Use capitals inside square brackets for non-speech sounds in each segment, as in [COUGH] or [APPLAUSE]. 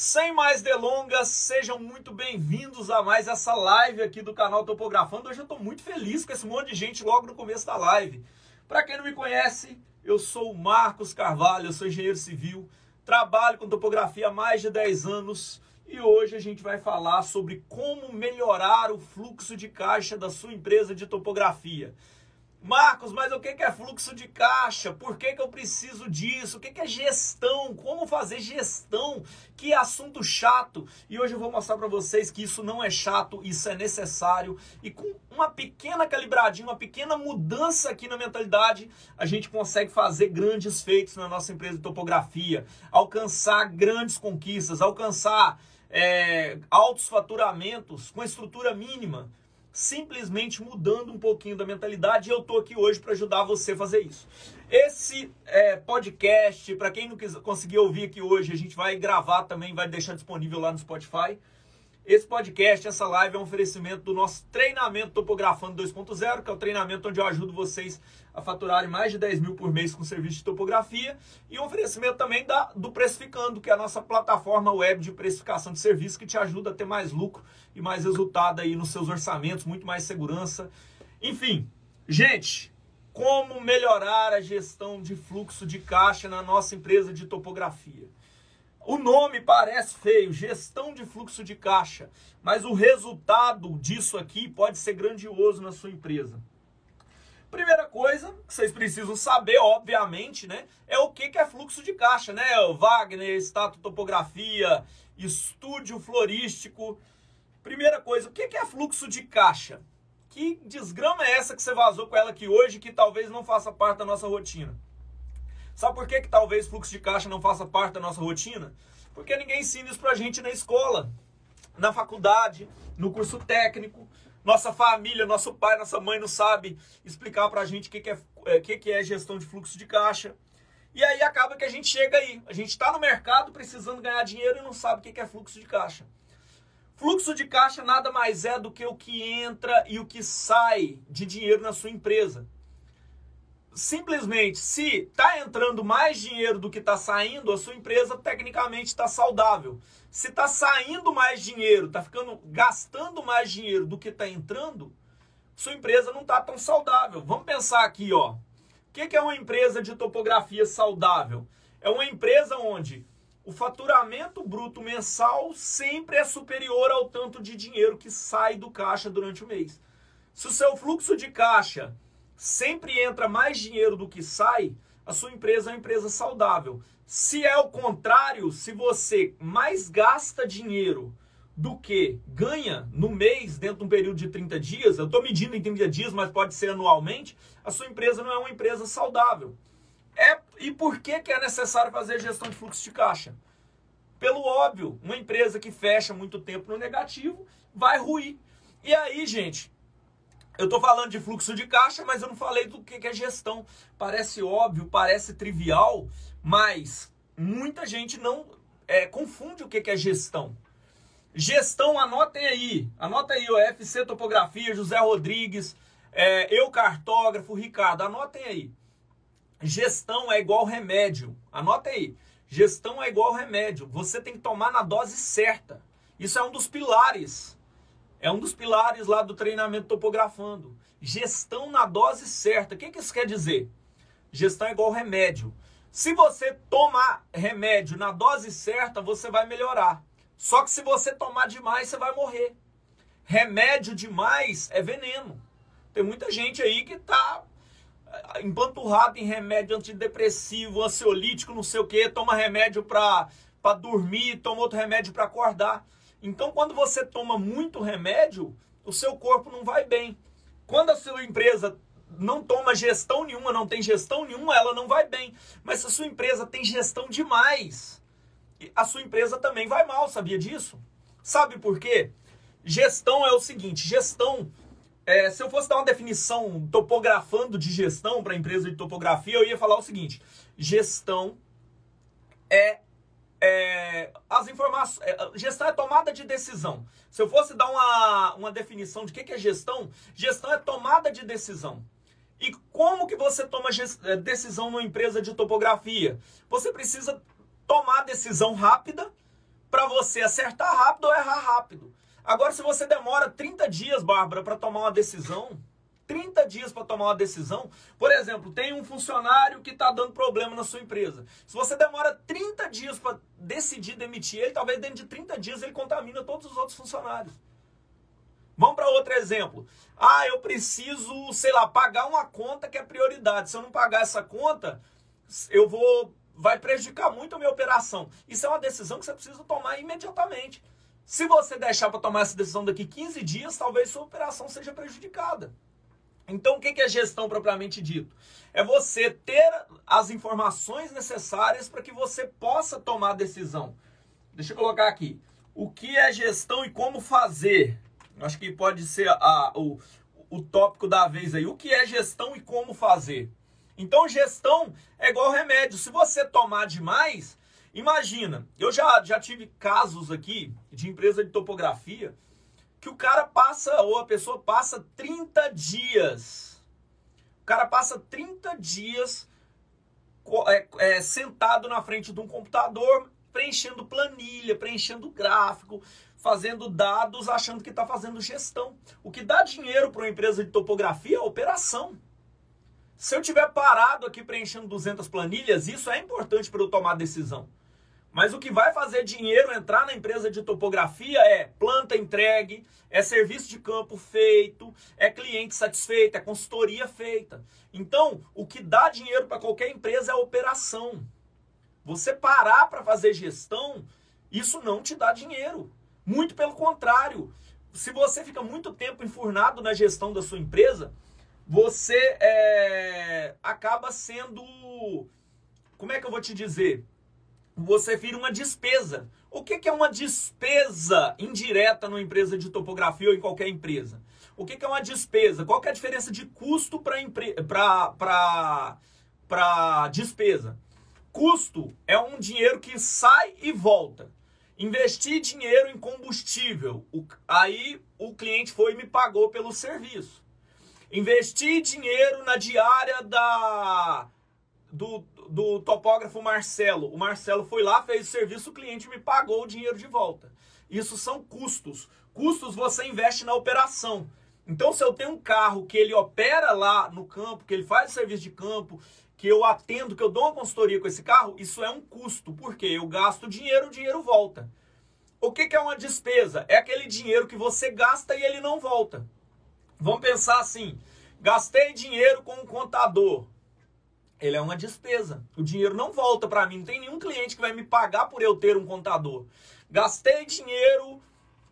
Sem mais delongas, sejam muito bem-vindos a mais essa live aqui do canal Topografando. Hoje eu estou muito feliz com esse monte de gente logo no começo da live. Para quem não me conhece, eu sou o Marcos Carvalho, eu sou engenheiro civil, trabalho com topografia há mais de 10 anos e hoje a gente vai falar sobre como melhorar o fluxo de caixa da sua empresa de topografia. Marcos, mas o que é fluxo de caixa? Por que, que eu preciso disso? O que é gestão? Como fazer gestão? Que assunto chato! E hoje eu vou mostrar para vocês que isso não é chato, isso é necessário. E com uma pequena calibradinha, uma pequena mudança aqui na mentalidade, a gente consegue fazer grandes feitos na nossa empresa de topografia, alcançar grandes conquistas, alcançar é, altos faturamentos com estrutura mínima simplesmente mudando um pouquinho da mentalidade. E eu tô aqui hoje para ajudar você a fazer isso. Esse é, podcast, para quem não conseguir ouvir aqui hoje, a gente vai gravar também, vai deixar disponível lá no Spotify. Esse podcast, essa live é um oferecimento do nosso treinamento Topografando 2.0, que é o treinamento onde eu ajudo vocês a faturarem mais de 10 mil por mês com serviço de topografia. E um oferecimento também da, do Precificando, que é a nossa plataforma web de precificação de serviço, que te ajuda a ter mais lucro e mais resultado aí nos seus orçamentos, muito mais segurança. Enfim, gente, como melhorar a gestão de fluxo de caixa na nossa empresa de topografia? O nome parece feio, gestão de fluxo de caixa, mas o resultado disso aqui pode ser grandioso na sua empresa. Primeira coisa que vocês precisam saber, obviamente, né, é o que, é fluxo de caixa, né? Wagner, Status Topografia, Estúdio Florístico. Primeira coisa, o que é fluxo de caixa? Que desgrama é essa que você vazou com ela aqui hoje que talvez não faça parte da nossa rotina? Sabe por que, que talvez fluxo de caixa não faça parte da nossa rotina? Porque ninguém ensina isso pra gente na escola, na faculdade, no curso técnico. Nossa família, nosso pai, nossa mãe não sabe explicar pra gente o que, que, é, é, que, que é gestão de fluxo de caixa. E aí acaba que a gente chega aí. A gente está no mercado precisando ganhar dinheiro e não sabe o que, que é fluxo de caixa. Fluxo de caixa nada mais é do que o que entra e o que sai de dinheiro na sua empresa simplesmente, se está entrando mais dinheiro do que está saindo, a sua empresa tecnicamente está saudável. Se está saindo mais dinheiro, está ficando gastando mais dinheiro do que está entrando, sua empresa não está tão saudável. Vamos pensar aqui, ó. O que é uma empresa de topografia saudável? É uma empresa onde o faturamento bruto mensal sempre é superior ao tanto de dinheiro que sai do caixa durante o mês. Se o seu fluxo de caixa sempre entra mais dinheiro do que sai, a sua empresa é uma empresa saudável. Se é o contrário, se você mais gasta dinheiro do que ganha no mês, dentro de um período de 30 dias, eu estou medindo em 30 dias, mas pode ser anualmente, a sua empresa não é uma empresa saudável. É, e por que, que é necessário fazer gestão de fluxo de caixa? Pelo óbvio, uma empresa que fecha muito tempo no negativo vai ruir. E aí, gente, eu estou falando de fluxo de caixa, mas eu não falei do que é gestão. Parece óbvio, parece trivial, mas muita gente não é, confunde o que é gestão. Gestão, anotem aí. Anota aí o FC Topografia, José Rodrigues, é, eu cartógrafo, Ricardo, anotem aí. Gestão é igual remédio. Anota aí. Gestão é igual remédio. Você tem que tomar na dose certa. Isso é um dos pilares é um dos pilares lá do treinamento topografando. Gestão na dose certa. O que, que isso quer dizer? Gestão é igual remédio. Se você tomar remédio na dose certa, você vai melhorar. Só que se você tomar demais, você vai morrer. Remédio demais é veneno. Tem muita gente aí que tá eh, empanturrado em remédio antidepressivo, ansiolítico, não sei o que, toma remédio para dormir, toma outro remédio para acordar. Então, quando você toma muito remédio, o seu corpo não vai bem. Quando a sua empresa não toma gestão nenhuma, não tem gestão nenhuma, ela não vai bem. Mas se a sua empresa tem gestão demais, a sua empresa também vai mal, sabia disso? Sabe por quê? Gestão é o seguinte, gestão, é, se eu fosse dar uma definição topografando de gestão para empresa de topografia, eu ia falar o seguinte, gestão é é, as informações. É, gestão é tomada de decisão. Se eu fosse dar uma, uma definição de o que é gestão, gestão é tomada de decisão. E como que você toma é, decisão numa empresa de topografia? Você precisa tomar decisão rápida para você acertar rápido ou errar rápido. Agora, se você demora 30 dias, Bárbara, para tomar uma decisão, 30 dias para tomar uma decisão. Por exemplo, tem um funcionário que está dando problema na sua empresa. Se você demora 30 dias para decidir demitir ele, talvez dentro de 30 dias ele contamina todos os outros funcionários. Vamos para outro exemplo. Ah, eu preciso, sei lá, pagar uma conta que é prioridade. Se eu não pagar essa conta, eu vou vai prejudicar muito a minha operação. Isso é uma decisão que você precisa tomar imediatamente. Se você deixar para tomar essa decisão daqui 15 dias, talvez sua operação seja prejudicada. Então, o que é gestão propriamente dito? É você ter as informações necessárias para que você possa tomar decisão. Deixa eu colocar aqui. O que é gestão e como fazer? Acho que pode ser a, o, o tópico da vez aí. O que é gestão e como fazer? Então, gestão é igual remédio. Se você tomar demais, imagina. Eu já, já tive casos aqui de empresa de topografia que o cara passa, ou a pessoa passa 30 dias. O cara passa 30 dias é, é, sentado na frente de um computador, preenchendo planilha, preenchendo gráfico, fazendo dados, achando que está fazendo gestão. O que dá dinheiro para uma empresa de topografia é operação. Se eu tiver parado aqui preenchendo 200 planilhas, isso é importante para eu tomar decisão. Mas o que vai fazer dinheiro entrar na empresa de topografia é planta entregue, é serviço de campo feito, é cliente satisfeito, é consultoria feita. Então, o que dá dinheiro para qualquer empresa é a operação. Você parar para fazer gestão, isso não te dá dinheiro. Muito pelo contrário. Se você fica muito tempo enfurnado na gestão da sua empresa, você é, acaba sendo. Como é que eu vou te dizer? Você vira uma despesa. O que, é uma despesa indireta numa empresa de topografia ou em qualquer empresa? O que, é uma despesa? Qual é a diferença de custo para despesa? Custo é um dinheiro que sai e volta. Investir dinheiro em combustível. O, aí o cliente foi e me pagou pelo serviço. Investir dinheiro na diária da, do, do topógrafo Marcelo. O Marcelo foi lá, fez o serviço, o cliente me pagou o dinheiro de volta. Isso são custos. Custos você investe na operação. Então, se eu tenho um carro que ele opera lá no campo, que ele faz serviço de campo, que eu atendo, que eu dou uma consultoria com esse carro, isso é um custo. porque Eu gasto dinheiro, o dinheiro volta. O que, que é uma despesa? É aquele dinheiro que você gasta e ele não volta. Vamos pensar assim: gastei dinheiro com um contador ele é uma despesa. O dinheiro não volta para mim. Não tem nenhum cliente que vai me pagar por eu ter um contador. Gastei dinheiro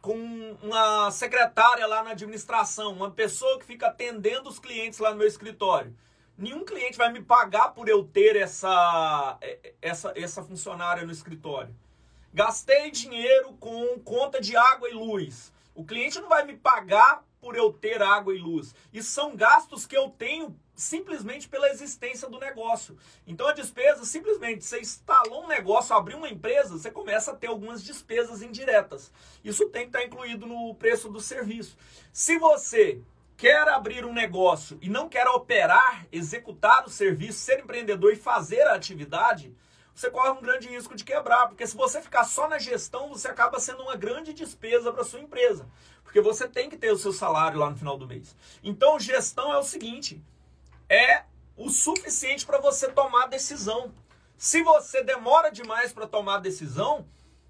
com uma secretária lá na administração, uma pessoa que fica atendendo os clientes lá no meu escritório. Nenhum cliente vai me pagar por eu ter essa, essa, essa funcionária no escritório. Gastei dinheiro com conta de água e luz. O cliente não vai me pagar por eu ter água e luz. Isso são gastos que eu tenho simplesmente pela existência do negócio. Então a despesa, simplesmente, você instalou um negócio, abriu uma empresa, você começa a ter algumas despesas indiretas. Isso tem que estar incluído no preço do serviço. Se você quer abrir um negócio e não quer operar, executar o serviço, ser empreendedor e fazer a atividade, você corre um grande risco de quebrar, porque se você ficar só na gestão, você acaba sendo uma grande despesa para sua empresa, porque você tem que ter o seu salário lá no final do mês. Então, gestão é o seguinte, é o suficiente para você tomar decisão. Se você demora demais para tomar decisão,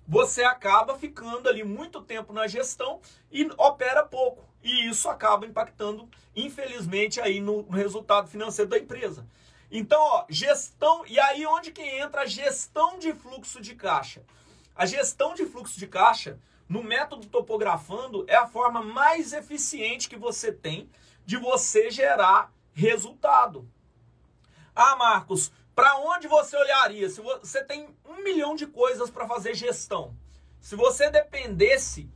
você acaba ficando ali muito tempo na gestão e opera pouco. E isso acaba impactando, infelizmente, aí no, no resultado financeiro da empresa. Então, ó, gestão, e aí onde que entra a gestão de fluxo de caixa? A gestão de fluxo de caixa, no método topografando, é a forma mais eficiente que você tem de você gerar resultado. Ah, Marcos, para onde você olharia? Se você tem um milhão de coisas para fazer gestão. Se você dependesse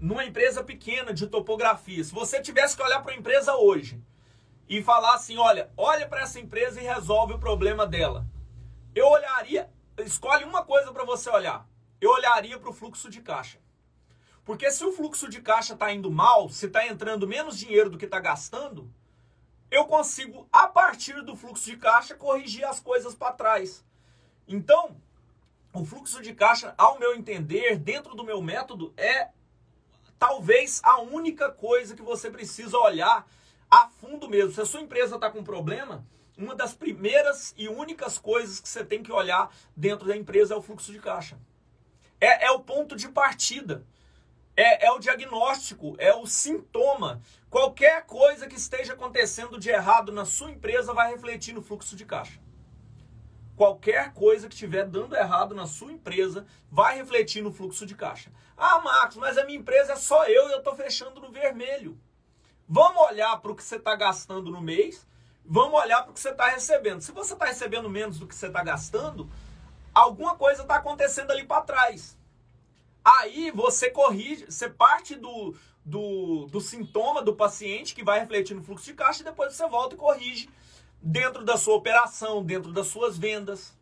numa empresa pequena de topografia, se você tivesse que olhar para a empresa hoje e falar assim, olha, olha para essa empresa e resolve o problema dela. Eu olharia, escolhe uma coisa para você olhar. Eu olharia para o fluxo de caixa. Porque se o fluxo de caixa está indo mal, se está entrando menos dinheiro do que está gastando, eu consigo, a partir do fluxo de caixa, corrigir as coisas para trás. Então, o fluxo de caixa, ao meu entender, dentro do meu método, é talvez a única coisa que você precisa olhar a fundo mesmo. Se a sua empresa está com problema, uma das primeiras e únicas coisas que você tem que olhar dentro da empresa é o fluxo de caixa. É, é o ponto de partida. É, é o diagnóstico, é o sintoma. Qualquer coisa que esteja acontecendo de errado na sua empresa vai refletir no fluxo de caixa. Qualquer coisa que estiver dando errado na sua empresa vai refletir no fluxo de caixa. Ah, Marcos, mas a minha empresa é só eu e eu estou fechando no vermelho. Vamos olhar para o que você está gastando no mês, vamos olhar para o que você está recebendo. Se você está recebendo menos do que você está gastando, alguma coisa está acontecendo ali para trás. Aí você corrige, você parte do, do, do sintoma do paciente que vai refletir no fluxo de caixa e depois você volta e corrige dentro da sua operação, dentro das suas vendas.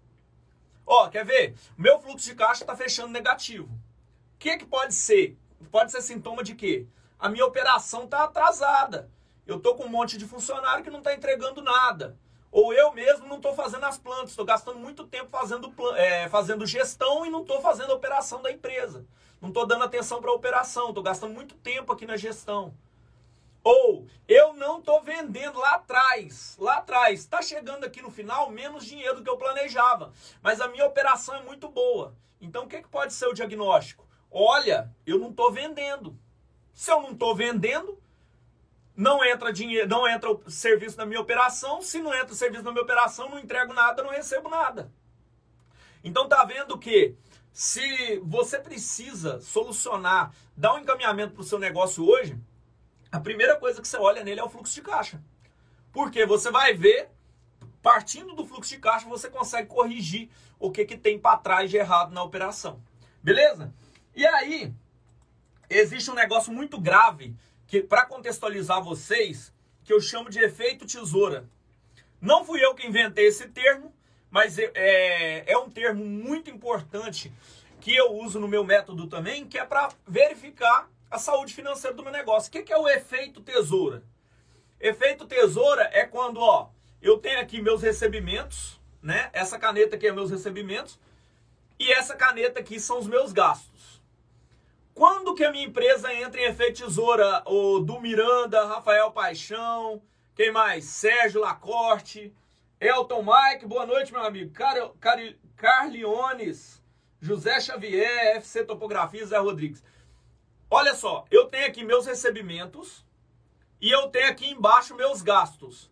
Ó, quer ver? Meu fluxo de caixa está fechando negativo. O que, que pode ser? Pode ser sintoma de quê? A minha operação está atrasada. Eu estou com um monte de funcionário que não está entregando nada. Ou eu mesmo não estou fazendo as plantas, estou gastando muito tempo fazendo, é, fazendo gestão e não estou fazendo a operação da empresa. Não estou dando atenção para a operação, estou gastando muito tempo aqui na gestão. Ou eu não estou vendendo lá atrás, lá atrás, está chegando aqui no final menos dinheiro do que eu planejava, mas a minha operação é muito boa. Então o que, que pode ser o diagnóstico? Olha, eu não estou vendendo. Se eu não estou vendendo, não entra dinheiro, não entra o serviço na minha operação. Se não entra o serviço na minha operação, não entrego nada, não recebo nada. Então tá vendo que se você precisa solucionar, dar um encaminhamento para o seu negócio hoje, a primeira coisa que você olha nele é o fluxo de caixa. Porque você vai ver, partindo do fluxo de caixa, você consegue corrigir o que, que tem para trás de errado na operação. Beleza? E aí, existe um negócio muito grave que para contextualizar vocês, que eu chamo de efeito tesoura. Não fui eu que inventei esse termo, mas é, é, é um termo muito importante que eu uso no meu método também, que é para verificar a saúde financeira do meu negócio. O que, que é o efeito tesoura? Efeito tesoura é quando, ó, eu tenho aqui meus recebimentos, né? Essa caneta aqui é meus recebimentos e essa caneta aqui são os meus gastos. Quando que a minha empresa entra em efeito tesoura? O do Miranda, Rafael Paixão, quem mais? Sérgio Lacorte, Elton Mike, boa noite, meu amigo. Car Car Carliones, José Xavier, FC Topografia, Zé Rodrigues. Olha só, eu tenho aqui meus recebimentos e eu tenho aqui embaixo meus gastos.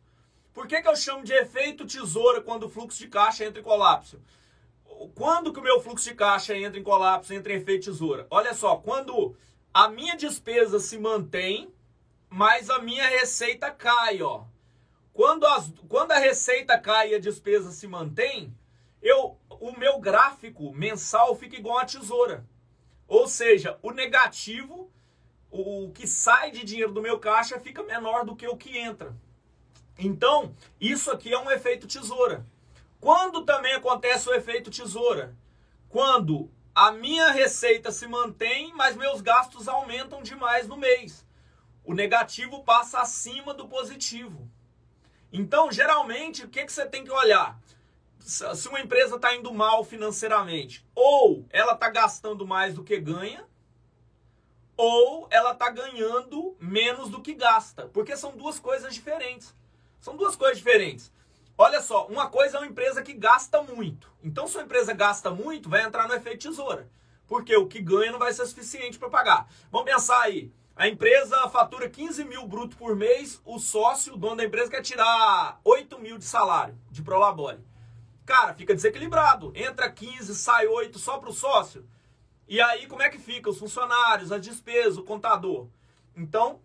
Por que, que eu chamo de efeito tesoura quando o fluxo de caixa entra em colapso? Quando que o meu fluxo de caixa entra em colapso, entra em efeito tesoura? Olha só, quando a minha despesa se mantém, mas a minha receita cai, ó. Quando, as, quando a receita cai e a despesa se mantém, eu, o meu gráfico mensal fica igual a tesoura. Ou seja, o negativo, o que sai de dinheiro do meu caixa fica menor do que o que entra. Então, isso aqui é um efeito tesoura. Quando também acontece o efeito tesoura? Quando a minha receita se mantém, mas meus gastos aumentam demais no mês. O negativo passa acima do positivo. Então, geralmente, o que, que você tem que olhar? se uma empresa está indo mal financeiramente, ou ela está gastando mais do que ganha, ou ela está ganhando menos do que gasta. Porque são duas coisas diferentes. São duas coisas diferentes. Olha só, uma coisa é uma empresa que gasta muito. Então, se a empresa gasta muito, vai entrar no efeito tesoura. Porque o que ganha não vai ser suficiente para pagar. Vamos pensar aí. A empresa fatura 15 mil bruto por mês, o sócio, o dono da empresa, quer tirar 8 mil de salário de Prolabore. Cara, fica desequilibrado. Entra 15, sai 8 só para o sócio. E aí, como é que fica? Os funcionários, as despesas, o contador. Então,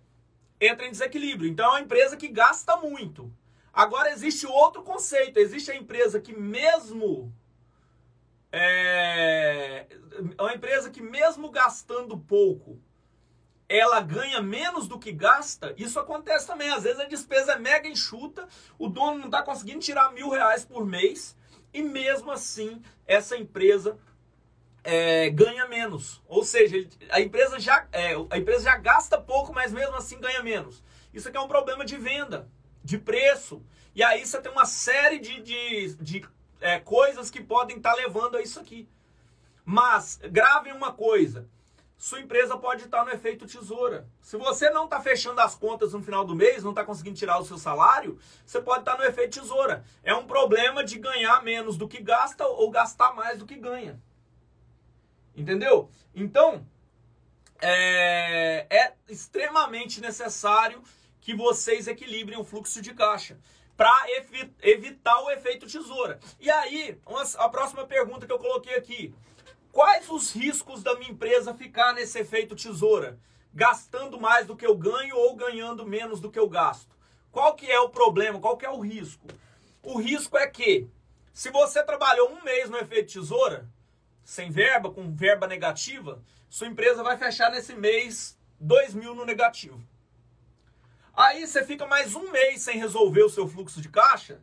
entra em desequilíbrio. Então, é uma empresa que gasta muito. Agora, existe outro conceito. Existe a empresa que mesmo... É, é uma empresa que mesmo gastando pouco, ela ganha menos do que gasta, isso acontece também. Às vezes a despesa é mega enxuta, o dono não está conseguindo tirar mil reais por mês, e mesmo assim essa empresa é, ganha menos. Ou seja, a empresa, já, é, a empresa já gasta pouco, mas mesmo assim ganha menos. Isso aqui é um problema de venda, de preço. E aí você tem uma série de, de, de é, coisas que podem estar tá levando a isso aqui. Mas gravem uma coisa: sua empresa pode estar no efeito tesoura. Se você não está fechando as contas no final do mês, não está conseguindo tirar o seu salário, você pode estar no efeito tesoura. É um problema de ganhar menos do que gasta ou gastar mais do que ganha. Entendeu? Então, é, é extremamente necessário que vocês equilibrem o fluxo de caixa para evitar o efeito tesoura. E aí, a próxima pergunta que eu coloquei aqui. Quais os riscos da minha empresa ficar nesse efeito tesoura? Gastando mais do que eu ganho ou ganhando menos do que eu gasto? Qual que é o problema? Qual que é o risco? O risco é que, se você trabalhou um mês no efeito tesoura, sem verba, com verba negativa, sua empresa vai fechar nesse mês 2 mil no negativo. Aí você fica mais um mês sem resolver o seu fluxo de caixa,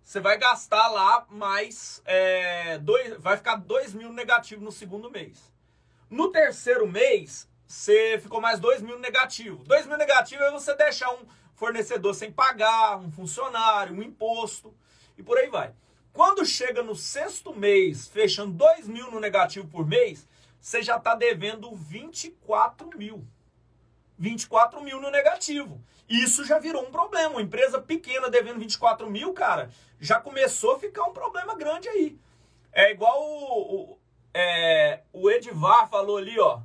você vai gastar lá mais. É, dois, vai ficar 2 mil negativo no segundo mês. No terceiro mês, você ficou mais 2 mil negativo. 2 mil negativo é você deixar um fornecedor sem pagar, um funcionário, um imposto e por aí vai. Quando chega no sexto mês, fechando 2 mil no negativo por mês, você já está devendo 24 mil. 24 mil no negativo. Isso já virou um problema. Uma empresa pequena devendo 24 mil, cara, já começou a ficar um problema grande aí. É igual o, o, é, o Edivar falou ali, ó.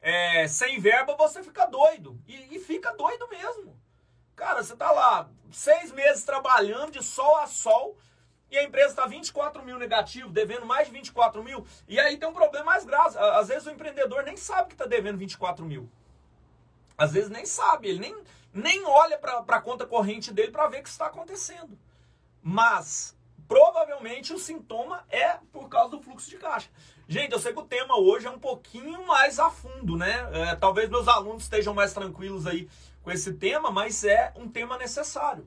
É, sem verba você fica doido. E, e fica doido mesmo. Cara, você tá lá seis meses trabalhando de sol a sol e a empresa está 24 mil negativo, devendo mais de 24 mil. E aí tem um problema mais grave. Às vezes o empreendedor nem sabe que está devendo 24 mil. Às vezes nem sabe, ele nem, nem olha para a conta corrente dele para ver o que está acontecendo. Mas provavelmente o sintoma é por causa do fluxo de caixa. Gente, eu sei que o tema hoje é um pouquinho mais a fundo, né? É, talvez meus alunos estejam mais tranquilos aí com esse tema, mas é um tema necessário.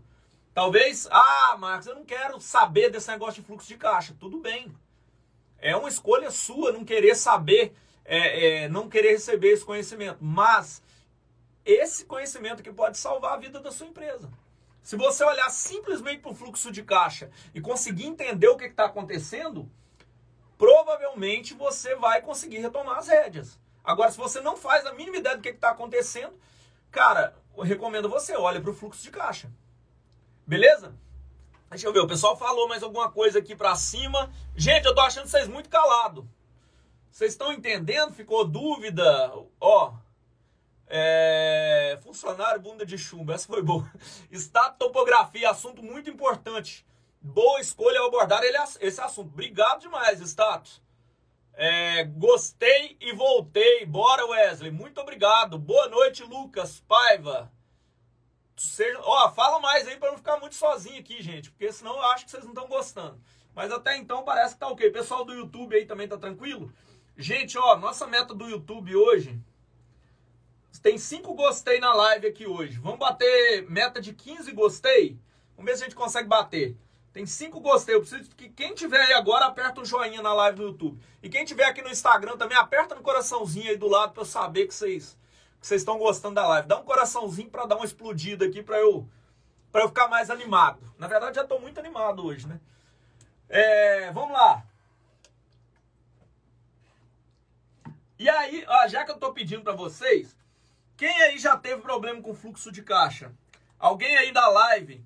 Talvez, ah, Marcos, eu não quero saber desse negócio de fluxo de caixa. Tudo bem. É uma escolha sua não querer saber, é, é, não querer receber esse conhecimento. Mas esse conhecimento que pode salvar a vida da sua empresa. Se você olhar simplesmente para o fluxo de caixa e conseguir entender o que está acontecendo, provavelmente você vai conseguir retomar as rédeas. Agora, se você não faz a mínima ideia do que está acontecendo, cara, eu recomendo você olhe para o fluxo de caixa. Beleza? Deixa eu ver, o pessoal falou mais alguma coisa aqui para cima. Gente, eu tô achando vocês muito calado. Vocês estão entendendo? Ficou dúvida? Ó, é, funcionário bunda de chumbo, essa foi boa. Estado topografia, assunto muito importante. Boa escolha ao abordar ele, esse assunto. Obrigado demais, status. É, gostei e voltei. Bora, Wesley. Muito obrigado. Boa noite, Lucas Paiva. Seja, ó, fala mais aí para não ficar muito sozinho aqui, gente, porque senão eu acho que vocês não estão gostando. Mas até então parece que tá ok. Pessoal do YouTube aí também tá tranquilo? Gente, ó, nossa meta do YouTube hoje tem 5 gostei na live aqui hoje. Vamos bater meta de 15 gostei? Vamos ver se a gente consegue bater. Tem 5 gostei. Eu preciso que quem tiver aí agora aperta um joinha na live no YouTube. E quem tiver aqui no Instagram também aperta no coraçãozinho aí do lado para eu saber que vocês que vocês estão gostando da live. Dá um coraçãozinho para dar uma explodida aqui para eu para eu ficar mais animado. Na verdade já estou muito animado hoje, né? É, vamos lá. E aí, ó, já que eu estou pedindo para vocês, quem aí já teve problema com fluxo de caixa? Alguém aí da live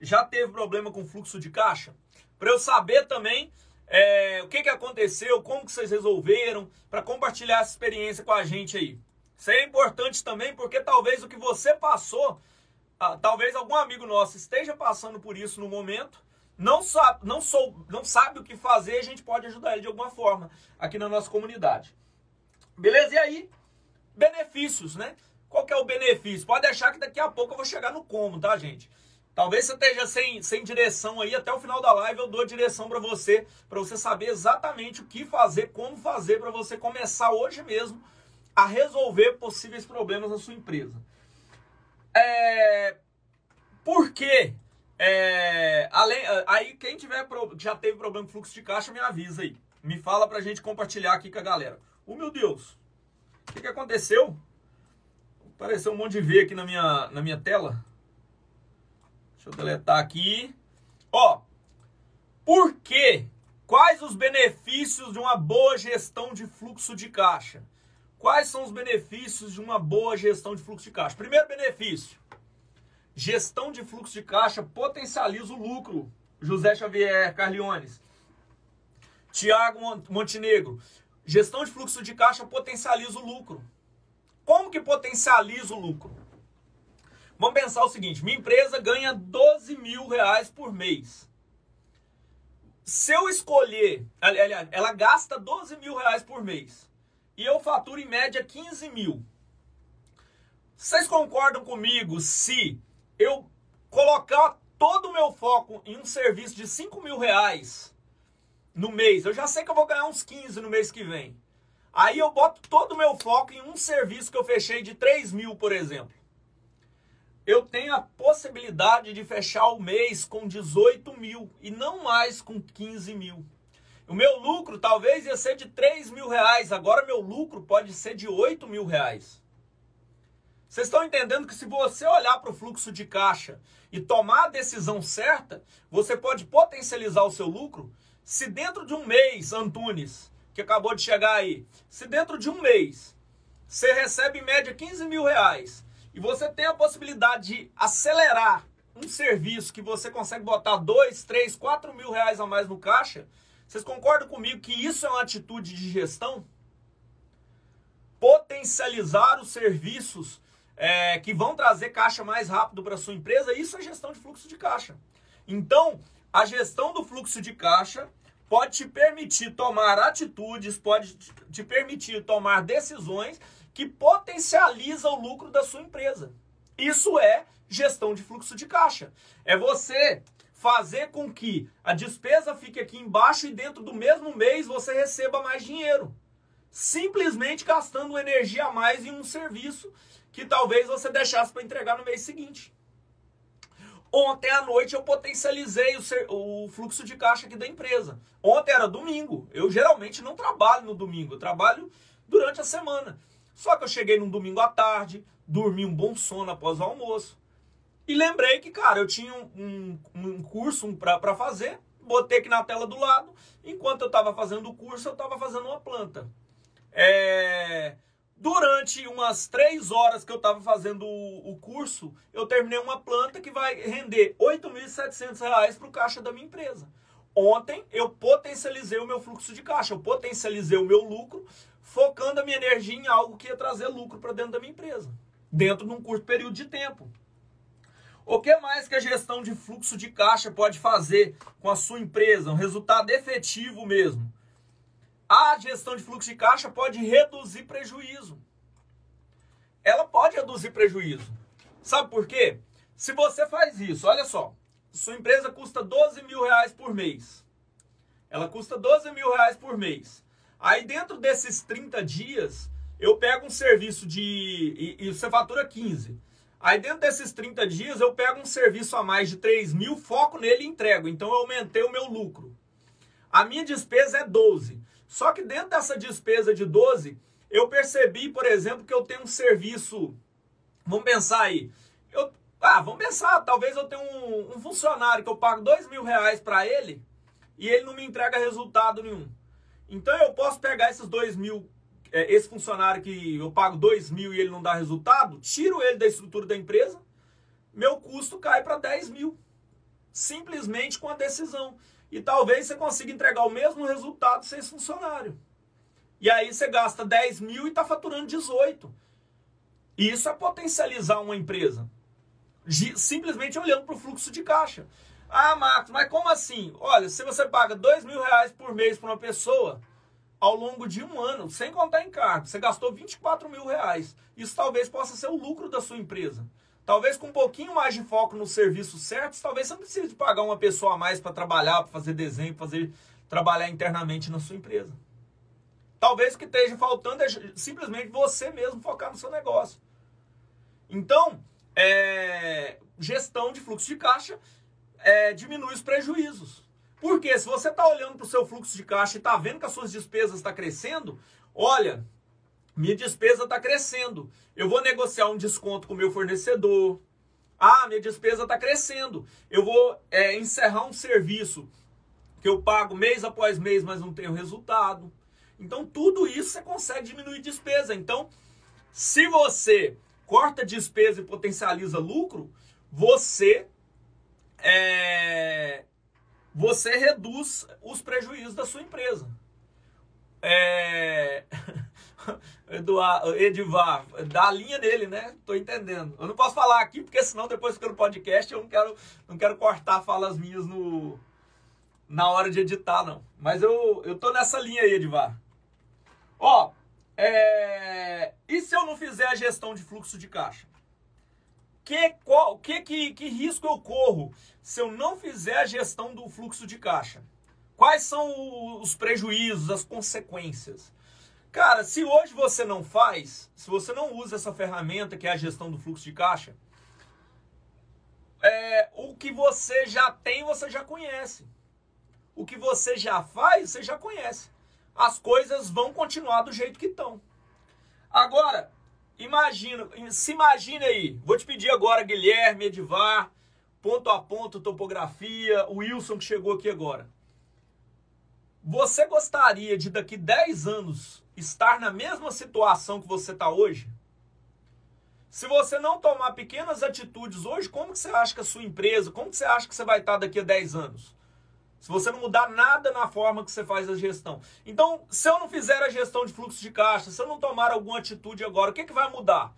já teve problema com fluxo de caixa? Para eu saber também é, o que, que aconteceu, como que vocês resolveram, para compartilhar essa experiência com a gente aí. Isso é importante também porque talvez o que você passou, ah, talvez algum amigo nosso esteja passando por isso no momento, não sabe, não, sou, não sabe o que fazer, a gente pode ajudar ele de alguma forma aqui na nossa comunidade. Beleza? E aí, benefícios, né? Qual que é o benefício? Pode deixar que daqui a pouco eu vou chegar no como, tá, gente? Talvez você esteja sem, sem direção aí, até o final da live eu dou direção para você, para você saber exatamente o que fazer, como fazer para você começar hoje mesmo a resolver possíveis problemas na sua empresa. É, por quê? É, além, aí quem tiver já teve problema com fluxo de caixa, me avisa aí. Me fala pra gente compartilhar aqui com a galera. Oh meu Deus! O que, que aconteceu? Apareceu um monte de V aqui na minha, na minha tela. Deixa eu deletar aqui. Ó, por que Quais os benefícios de uma boa gestão de fluxo de caixa? Quais são os benefícios de uma boa gestão de fluxo de caixa? Primeiro benefício: gestão de fluxo de caixa potencializa o lucro. José Xavier Carliones. Tiago Montenegro. Gestão de fluxo de caixa potencializa o lucro. Como que potencializa o lucro? Vamos pensar o seguinte: minha empresa ganha 12 mil reais por mês. Se eu escolher, aliás, ela gasta 12 mil reais por mês e eu faturo em média 15 mil. Vocês concordam comigo se eu colocar todo o meu foco em um serviço de 5 mil reais no mês, eu já sei que eu vou ganhar uns 15 no mês que vem. Aí eu boto todo o meu foco em um serviço que eu fechei de 3 mil, por exemplo. Eu tenho a possibilidade de fechar o mês com 18 mil e não mais com 15 mil. O meu lucro talvez ia ser de 3 mil reais, agora meu lucro pode ser de 8 mil reais. Vocês estão entendendo que se você olhar para o fluxo de caixa e tomar a decisão certa, você pode potencializar o seu lucro se dentro de um mês, Antunes, que acabou de chegar aí, se dentro de um mês você recebe em média 15 mil reais e você tem a possibilidade de acelerar um serviço que você consegue botar 2, 3, 4 mil reais a mais no caixa, vocês concordam comigo que isso é uma atitude de gestão? Potencializar os serviços é, que vão trazer caixa mais rápido para sua empresa, isso é gestão de fluxo de caixa. Então, a gestão do fluxo de caixa pode te permitir tomar atitudes, pode te permitir tomar decisões que potencializam o lucro da sua empresa. Isso é gestão de fluxo de caixa. É você fazer com que a despesa fique aqui embaixo e dentro do mesmo mês você receba mais dinheiro. Simplesmente gastando energia a mais em um serviço que talvez você deixasse para entregar no mês seguinte. Ontem à noite eu potencializei o, ser, o, fluxo de caixa aqui da empresa. Ontem era domingo. Eu geralmente não trabalho no domingo, eu trabalho durante a semana. Só que eu cheguei num domingo à tarde, dormi um bom sono após o almoço. E lembrei que, cara, eu tinha um, um, um curso para fazer, botei aqui na tela do lado. Enquanto eu estava fazendo o curso, eu estava fazendo uma planta. É Durante umas três horas que eu estava fazendo o, o, curso, eu terminei uma planta que vai render R$ 8.700 para o caixa da minha empresa. Ontem eu potencializei o meu fluxo de caixa, eu potencializei o meu lucro, focando a minha energia em algo que ia trazer lucro para dentro da minha empresa, dentro de um curto período de tempo. O que mais que a gestão de fluxo de caixa pode fazer com a sua empresa? Um resultado efetivo mesmo a gestão de fluxo de caixa pode reduzir prejuízo. Ela pode reduzir prejuízo. Sabe por quê? Se você faz isso, olha só, sua empresa custa 12 mil reais por mês. Ela custa 12 mil reais por mês. Aí dentro desses 30 dias, eu pego um serviço de. E, e você fatura 15. Aí dentro desses 30 dias, eu pego um serviço a mais de 3 mil, foco nele e entrego. Então eu aumentei o meu lucro. A minha despesa é 12. Só que dentro dessa despesa de 12, eu percebi, por exemplo, que eu tenho um serviço. Vamos pensar aí. Eu, ah, vamos pensar, talvez eu tenha um, um funcionário que eu pago dois mil reais para ele e ele não me entrega resultado nenhum. Então eu posso pegar esses dois mil, é, esse funcionário que eu pago dois mil e ele não dá resultado, tiro ele da estrutura da empresa, meu custo cai para 10 mil. Simplesmente com a decisão. E talvez você consiga entregar o mesmo resultado sem esse funcionário. E aí você gasta 10 mil e está faturando 18. Isso é potencializar uma empresa. Simplesmente olhando para o fluxo de caixa. Ah, Marcos, mas como assim? Olha, se você paga 2 mil reais por mês para uma pessoa, ao longo de um ano, sem contar encargo, você gastou 24 mil reais. Isso talvez possa ser o lucro da sua empresa. Talvez com um pouquinho mais de foco nos serviços certos, talvez você não precise pagar uma pessoa a mais para trabalhar, para fazer desenho, fazer trabalhar internamente na sua empresa. Talvez o que esteja faltando é simplesmente você mesmo focar no seu negócio. Então, é, gestão de fluxo de caixa é, diminui os prejuízos. Porque se você está olhando para o seu fluxo de caixa e está vendo que as suas despesas estão tá crescendo, olha, minha despesa está crescendo. Eu vou negociar um desconto com o meu fornecedor. Ah, minha despesa está crescendo. Eu vou é, encerrar um serviço que eu pago mês após mês, mas não tenho resultado. Então, tudo isso você consegue diminuir despesa. Então, se você corta despesa e potencializa lucro, você é, você reduz os prejuízos da sua empresa. É, [LAUGHS] [LAUGHS] Eduardo, Edivar, dá a linha dele, né? Tô entendendo. Eu não posso falar aqui, porque senão depois fica no podcast eu não quero, não quero cortar falas minhas no, na hora de editar, não. Mas eu, eu tô nessa linha aí, Edivar. Ó, é, e se eu não fizer a gestão de fluxo de caixa? Que, qual, que, que, que risco eu corro se eu não fizer a gestão do fluxo de caixa? Quais são os prejuízos, as consequências? Cara, se hoje você não faz, se você não usa essa ferramenta que é a gestão do fluxo de caixa, é, o que você já tem, você já conhece. O que você já faz, você já conhece. As coisas vão continuar do jeito que estão. Agora, imagina, se imagine aí. Vou te pedir agora, Guilherme, Edivar, ponto a ponto, topografia, o Wilson que chegou aqui agora. Você gostaria de daqui 10 anos estar na mesma situação que você está hoje? Se você não tomar pequenas atitudes hoje, como que você acha que a sua empresa, como que você acha que você vai estar daqui a 10 anos? Se você não mudar nada na forma que você faz a gestão. Então, se eu não fizer a gestão de fluxo de caixa, se eu não tomar alguma atitude agora, o que, que vai mudar?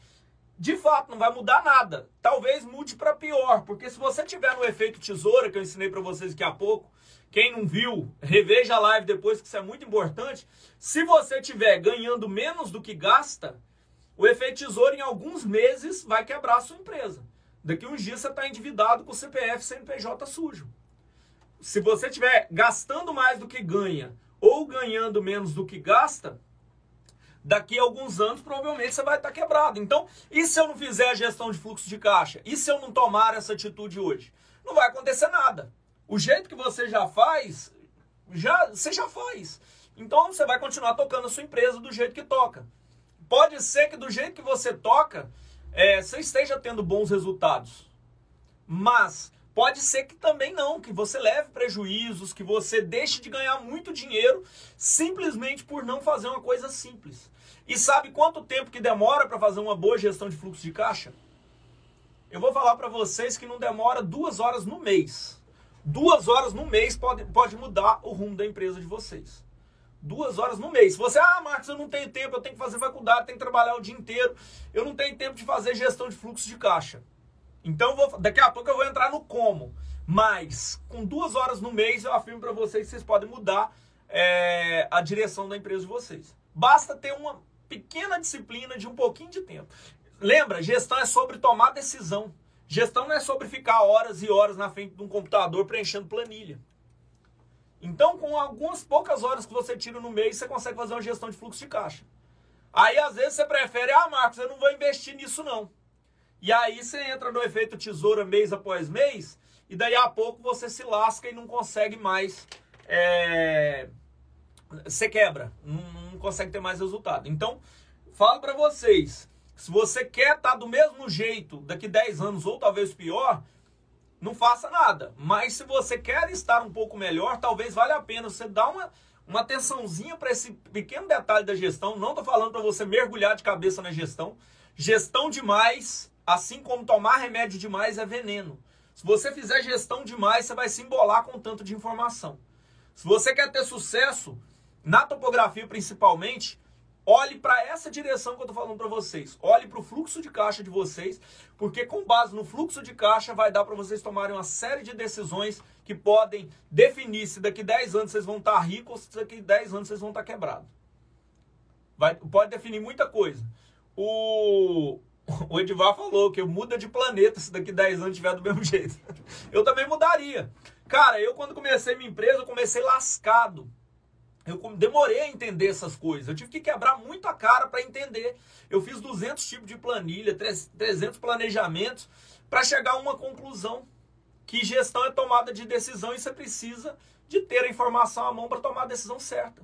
De fato, não vai mudar nada. Talvez mude para pior, porque se você tiver no efeito tesoura, que eu ensinei para vocês daqui a pouco, quem não viu, reveja a live depois, que isso é muito importante. Se você estiver ganhando menos do que gasta, o efeito tesouro em alguns meses vai quebrar a sua empresa. Daqui uns dias você está endividado com o CPF CNPJ sujo. Se você estiver gastando mais do que ganha ou ganhando menos do que gasta, daqui a alguns anos provavelmente você vai estar tá quebrado. Então, e se eu não fizer a gestão de fluxo de caixa? E se eu não tomar essa atitude hoje? Não vai acontecer nada. O jeito que você já faz, já você já faz. Então você vai continuar tocando a sua empresa do jeito que toca. Pode ser que do jeito que você toca, é, você esteja tendo bons resultados. Mas pode ser que também não, que você leve prejuízos, que você deixe de ganhar muito dinheiro simplesmente por não fazer uma coisa simples. E sabe quanto tempo que demora para fazer uma boa gestão de fluxo de caixa? Eu vou falar para vocês que não demora duas horas no mês. Duas horas no mês pode, pode mudar o rumo da empresa de vocês. Duas horas no mês. Se você, ah, Marcos, eu não tenho tempo, eu tenho que fazer faculdade, tenho que trabalhar o dia inteiro, eu não tenho tempo de fazer gestão de fluxo de caixa. Então, vou, daqui a pouco eu vou entrar no como. Mas, com duas horas no mês, eu afirmo para vocês que vocês podem mudar é, a direção da empresa de vocês. Basta ter uma pequena disciplina de um pouquinho de tempo. Lembra, gestão é sobre tomar decisão. Gestão não é sobre ficar horas e horas na frente de um computador preenchendo planilha. Então, com algumas poucas horas que você tira no mês, você consegue fazer uma gestão de fluxo de caixa. Aí, às vezes, você prefere, ah, Marcos, eu não vou investir nisso, não. E aí você entra no efeito tesoura mês após mês, e daí a pouco você se lasca e não consegue mais. É... Você quebra, não, consegue ter mais resultado. Então, falo para vocês, se você quer estar tá do mesmo jeito daqui 10 anos ou talvez pior, não faça nada. Mas se você quer estar um pouco melhor, talvez valha a pena você dar uma, uma atençãozinha para esse pequeno detalhe da gestão. Não estou falando para você mergulhar de cabeça na gestão. Gestão demais, assim como tomar remédio demais, é veneno. Se você fizer gestão demais, você vai se embolar com tanto de informação. Se você quer ter sucesso, na topografia principalmente, Olhe para essa direção que eu estou falando para vocês. Olhe para o fluxo de caixa de vocês, porque com base no fluxo de caixa vai dar para vocês tomarem uma série de decisões que podem definir se daqui 10 anos vocês vão estar tá ricos ou se daqui 10 anos vocês vão estar tá quebrados. Vai, pode definir muita coisa. O, o Edivar falou que muda de planeta se daqui 10 anos tiver do mesmo [LAUGHS] jeito. Eu também mudaria. Cara, eu quando comecei minha empresa, eu comecei lascado. Eu demorei a entender essas coisas. Eu tive que quebrar muito a cara para entender. Eu fiz 200 tipos de planilha, 300 planejamentos para chegar a uma conclusão que gestão é tomada de decisão e você precisa de ter a informação à mão para tomar a decisão certa.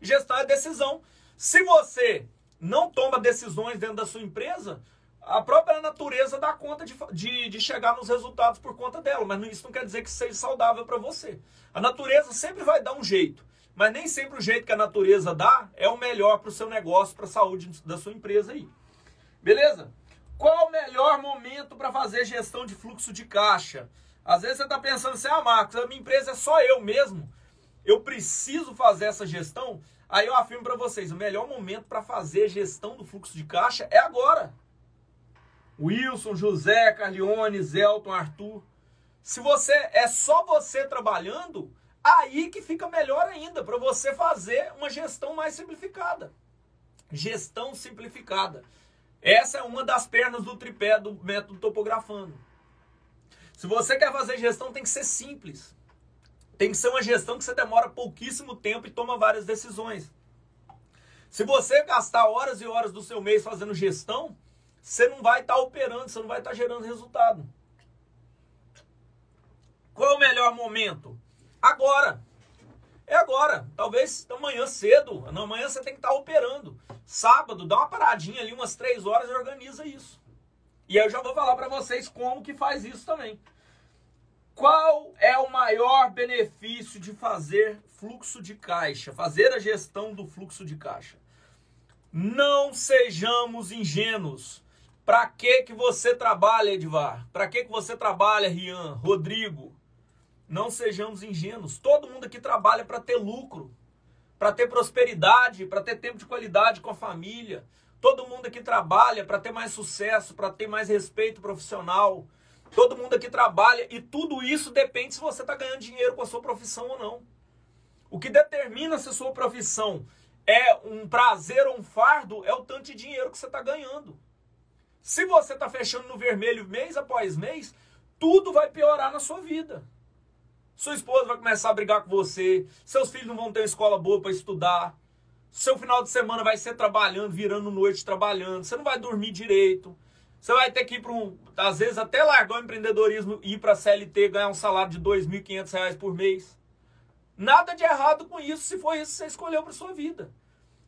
Gestão é decisão. Se você não toma decisões dentro da sua empresa, a própria natureza dá conta de, de, de, chegar nos resultados por conta dela, mas isso não quer dizer que seja saudável para você. A natureza sempre vai dar um jeito, mas nem sempre o jeito que a natureza dá é o melhor para o seu negócio, para a saúde da sua empresa aí. Beleza? Qual o melhor momento para fazer gestão de fluxo de caixa? Às vezes você está pensando assim, ah, Marcos, a minha empresa é só eu mesmo. Eu preciso fazer essa gestão. Aí eu afirmo para vocês, o melhor momento para fazer gestão do fluxo de caixa é agora. Wilson, José, Carlione, Zelton, Arthur. Se você é só você trabalhando, aí que fica melhor ainda para você fazer uma gestão mais simplificada. Gestão simplificada. Essa é uma das pernas do tripé do método topografando. Se você quer fazer gestão, tem que ser simples. Tem que ser uma gestão que você demora pouquíssimo tempo e toma várias decisões. Se você gastar horas e horas do seu mês fazendo gestão, você não vai estar tá operando, você não vai estar tá gerando resultado. Qual é o melhor momento? Agora. É agora. Talvez amanhã cedo. Amanhã você tem que estar operando. Sábado, dá uma paradinha ali, umas três horas e organiza isso. E aí eu já vou falar para vocês como que faz isso também. Qual é o maior benefício de fazer fluxo de caixa, fazer a gestão do fluxo de caixa? Não sejamos ingênuos. Para que que você trabalha, Edvar? Para que que você trabalha, Rian, Rodrigo? Não sejamos ingênuos. Todo mundo aqui trabalha para ter lucro, para ter prosperidade, para ter tempo de qualidade com a família. Todo mundo aqui trabalha para ter mais sucesso, para ter mais respeito profissional. Todo mundo aqui trabalha e tudo isso depende se você está ganhando dinheiro com a sua profissão ou não. O que determina se a sua profissão é um prazer ou um fardo é o tanto de dinheiro que você está ganhando. Se você está fechando no vermelho mês após mês, tudo vai piorar na sua vida. Sua esposa vai começar a brigar com você, seus filhos não vão ter uma escola boa para estudar, seu final de semana vai ser trabalhando, virando noite trabalhando, você não vai dormir direito. Você vai ter que ir para um, às vezes até largar o empreendedorismo e ir para a CLT ganhar um salário de R$ 2.500 por mês. Nada de errado com isso, se for isso que você escolheu para sua vida.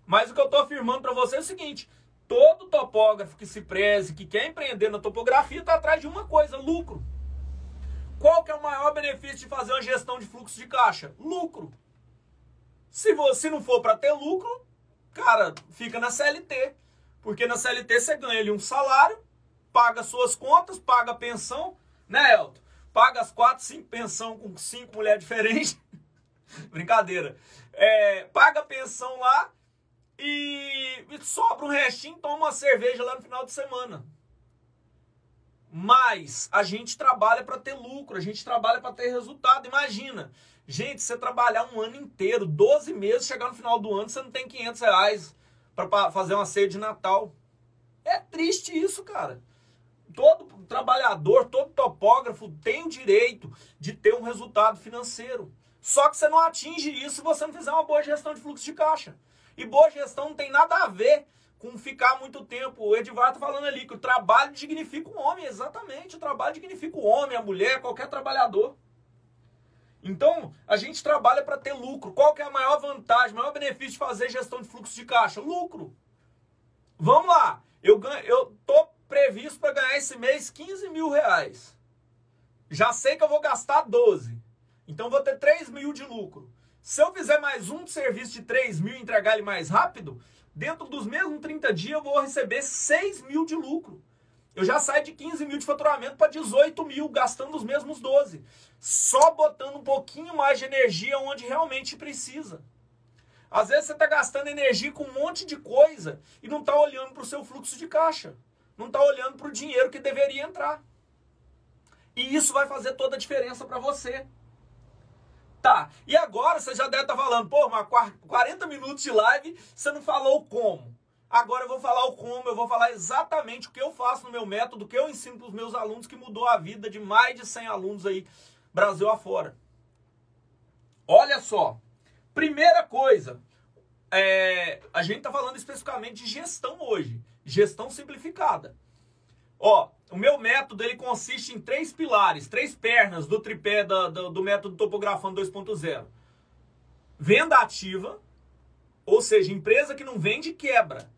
Mas o que eu estou afirmando para você é o seguinte: Todo topógrafo que se preze, que quer empreender na topografia, está atrás de uma coisa: lucro. Qual que é o maior benefício de fazer uma gestão de fluxo de caixa? Lucro. Se você não for para ter lucro, cara, fica na CLT. Porque na CLT você ganha ali um salário, paga suas contas, paga a pensão, né, Elton? Paga as quatro, cinco pensão com cinco mulheres diferentes. [LAUGHS] Brincadeira. É, paga a pensão lá e, e sobra um restinho, toma uma cerveja lá no final de semana. Mas a gente trabalha para ter lucro, a gente trabalha para ter resultado. Imagina, gente, você trabalhar um ano inteiro, 12 meses, chegar no final do ano, você não tem 500 reais para fazer uma ceia de Natal. É triste isso, cara. Todo trabalhador, todo topógrafo tem o direito de ter um resultado financeiro. Só que você não atinge isso se você não fizer uma boa gestão de fluxo de caixa. E boa gestão não tem nada a ver com ficar muito tempo. O Edivar está falando ali que o trabalho dignifica o homem, exatamente. O trabalho dignifica o homem, a mulher, qualquer trabalhador. Então, a gente trabalha para ter lucro. Qual que é a maior vantagem, o maior benefício de fazer gestão de fluxo de caixa? Lucro. Vamos lá. Eu, ganho, eu tô previsto para ganhar esse mês 15 mil reais. Já sei que eu vou gastar 12. Então, vou ter 3 mil de lucro. Se eu fizer mais um serviço de 3 mil e entregar ele mais rápido, dentro dos mesmos 30 dias eu vou receber 6 mil de lucro. Eu já saio de 15 mil de faturamento para 18 mil, gastando os mesmos 12. Só botando um pouquinho mais de energia onde realmente precisa. Às vezes você está gastando energia com um monte de coisa e não está olhando para o seu fluxo de caixa. Não está olhando para o dinheiro que deveria entrar. E isso vai fazer toda a diferença para você. Tá, e agora você já deve estar tá falando, pô, mas 40 minutos de live, você não falou como. Agora eu vou falar o como, eu vou falar exatamente o que eu faço no meu método, o que eu ensino para os meus alunos, que mudou a vida de mais de 100 alunos aí, Brasil afora. Olha só, primeira coisa, é, a gente está falando especificamente de gestão hoje, gestão simplificada. Ó, o meu método ele consiste em três pilares, três pernas do tripé do, do método topografando 2.0. Venda ativa, ou seja, empresa que não vende quebra.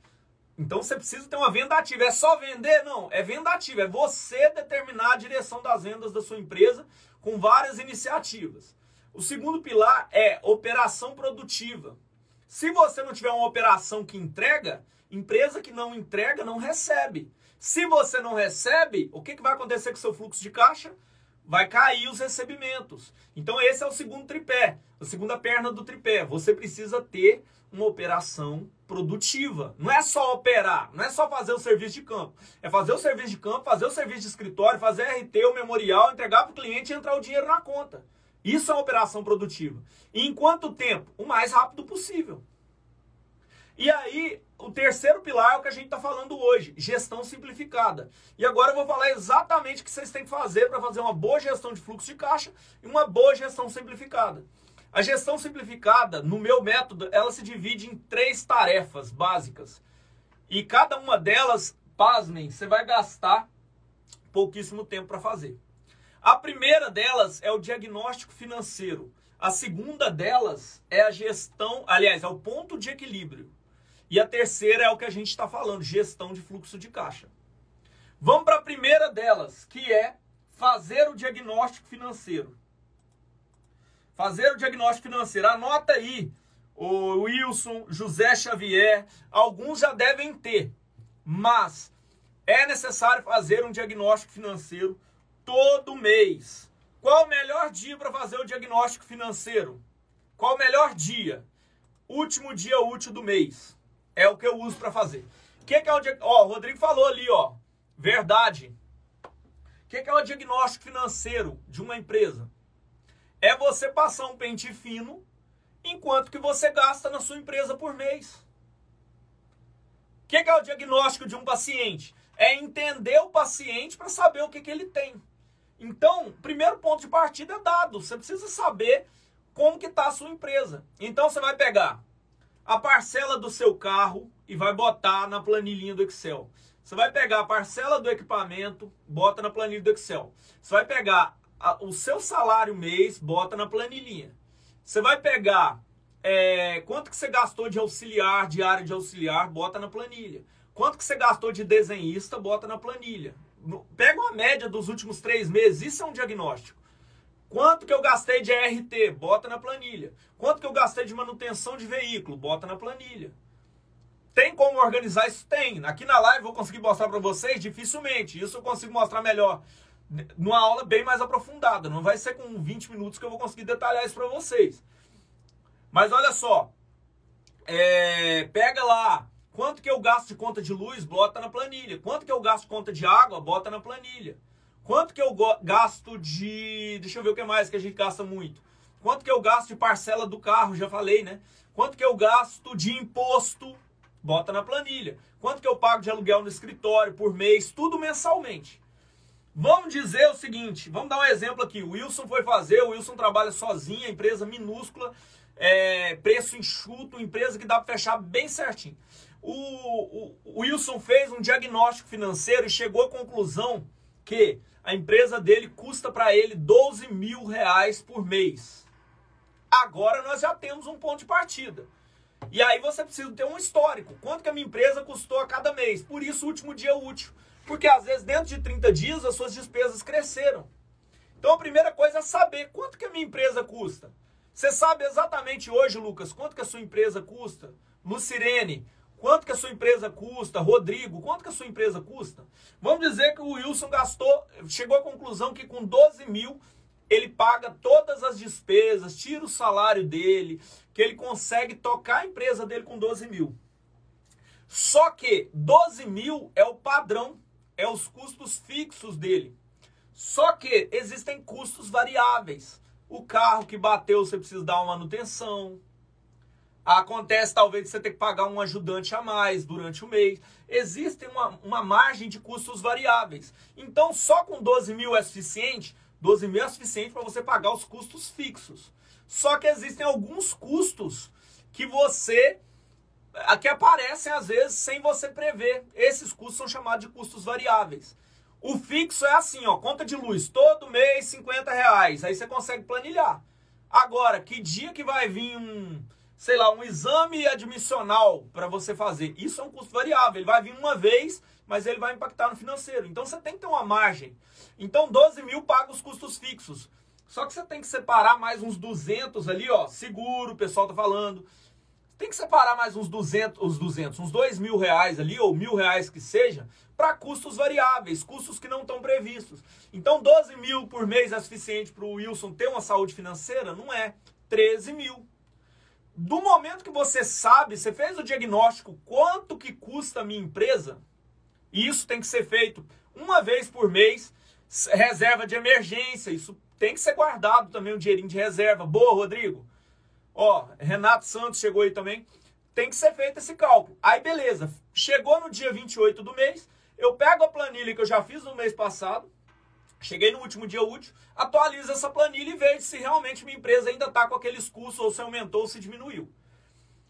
Então você precisa ter uma venda ativa. É só vender? Não, é venda ativa. É você determinar a direção das vendas da sua empresa com várias iniciativas. O segundo pilar é operação produtiva. Se você não tiver uma operação que entrega, empresa que não entrega não recebe. Se você não recebe, o que, que vai acontecer com o seu fluxo de caixa? Vai cair os recebimentos. Então esse é o segundo tripé, a segunda perna do tripé. Você precisa ter uma operação produtiva. Não é só operar, não é só fazer o serviço de campo. É fazer o serviço de campo, fazer o serviço de escritório, fazer RT, o memorial, entregar para o cliente e entrar o dinheiro na conta. Isso é uma operação produtiva. E em quanto tempo? O mais rápido possível. E aí, o terceiro pilar é o que a gente está falando hoje, gestão simplificada. E agora eu vou falar exatamente o que vocês têm que fazer para fazer uma boa gestão de fluxo de caixa e uma boa gestão simplificada. A gestão simplificada, no meu método, ela se divide em três tarefas básicas. E cada uma delas, pasmem, você vai gastar pouquíssimo tempo para fazer. A primeira delas é o diagnóstico financeiro. A segunda delas é a gestão, aliás, é o ponto de equilíbrio. E a terceira é o que a gente está falando, gestão de fluxo de caixa. Vamos para a primeira delas, que é fazer o diagnóstico financeiro. Fazer o diagnóstico financeiro. Anota aí, o Wilson, José Xavier, alguns já devem ter, mas é necessário fazer um diagnóstico financeiro todo mês. Qual o melhor dia para fazer o diagnóstico financeiro? Qual o melhor dia? Último dia útil do mês. É o que eu uso para fazer. O que, que, é o Ó, o Rodrigo falou ali, ó. Verdade. O que, que é o diagnóstico financeiro de uma empresa? é você passar um pente fino enquanto que você gasta na sua empresa por mês. O que, que, é o diagnóstico de um paciente? É entender o paciente para saber o que, que ele tem. Então, primeiro ponto de partida é dado. Você precisa saber como que está a sua empresa. Então, você vai pegar a parcela do seu carro e vai botar na planilhinha do Excel. Você vai pegar a parcela do equipamento, bota na planilha do Excel. Você vai pegar a, o seu salário mês, bota na planilhinha. Você vai pegar é, quanto que você gastou de auxiliar, de área de auxiliar, bota na planilha. Quanto que você gastou de desenhista, bota na planilha. Pega uma média dos últimos três meses, isso é um diagnóstico. Quanto que eu gastei de RT, bota na planilha. Quanto que eu gastei de manutenção de veículo, bota na planilha. Tem como organizar isso? Tem. Aqui na live vou conseguir mostrar para vocês? Dificilmente. Isso eu consigo mostrar melhor numa aula bem mais aprofundada. Não vai ser com 20 minutos que eu vou conseguir detalhar isso para vocês. Mas olha só, é, pega lá quanto que eu gasto de conta de luz, bota na planilha. Quanto que eu gasto de conta de água, bota na planilha. Quanto que eu gasto de, deixa eu ver o que mais que a gente gasta muito. Quanto que eu gasto de parcela do carro, já falei, né? Quanto que eu gasto de imposto, bota na planilha. Quanto que eu pago de aluguel no escritório por mês, tudo mensalmente. Vamos dizer o seguinte, vamos dar um exemplo aqui. O Wilson foi fazer, o Wilson trabalha sozinho, empresa minúscula, é, preço enxuto, empresa que dá para fechar bem certinho. O, o, o Wilson fez um diagnóstico financeiro e chegou à conclusão que a empresa dele custa para ele 12 mil reais por mês. Agora nós já temos um ponto de partida. E aí você precisa ter um histórico. Quanto que a minha empresa custou a cada mês? Por isso, o último dia útil. Porque às vezes dentro de 30 dias as suas despesas cresceram. Então a primeira coisa é saber quanto que a minha empresa custa. Você sabe exatamente hoje, Lucas, quanto que a sua empresa custa? Lucirene, quanto que a sua empresa custa? Rodrigo, quanto que a sua empresa custa? Vamos dizer que o Wilson gastou, chegou à conclusão que com 12 mil ele paga todas as despesas, tira o salário dele, que ele consegue tocar a empresa dele com 12 mil. Só que 12 mil é o padrão é os custos fixos dele. Só que existem custos variáveis. O carro que bateu, você precisa dar uma manutenção. Acontece talvez você ter que pagar um ajudante a mais durante o mês. Existe uma, uma margem de custos variáveis. Então, só com 12 mil é suficiente? 12 mil é suficiente para você pagar os custos fixos. Só que existem alguns custos que você que aparecem às vezes sem você prever. Esses custos são chamados de custos variáveis. O fixo é assim, ó, conta de luz, todo mês 50 reais, aí você consegue planilhar. Agora, que dia que vai vir um, sei lá, um exame admissional para você fazer. Isso é um custo variável. Ele vai vir uma vez, mas ele vai impactar no financeiro. Então você tem que ter uma margem. Então 12 mil paga os custos fixos. Só que você tem que separar mais uns 200 ali, ó, seguro, o pessoal tá falando. Tem que separar mais uns 200, uns 200, uns 2 mil reais ali, ou mil reais que seja, para custos variáveis, custos que não estão previstos. Então 12 mil por mês é suficiente para o Wilson ter uma saúde financeira? Não é. 13 mil do momento que você sabe, você fez o diagnóstico, quanto que custa a minha empresa, e isso tem que ser feito uma vez por mês, reserva de emergência, isso tem que ser guardado também, um dinheirinho de reserva. Boa, Rodrigo. Ó, Renato Santos chegou aí também. Tem que ser feito esse cálculo. Aí, beleza. Chegou no dia 28 do mês, eu pego a planilha que eu já fiz no mês passado, Cheguei no último dia útil, atualizo essa planilha e vejo se realmente minha empresa ainda está com aqueles custos ou se aumentou ou se diminuiu.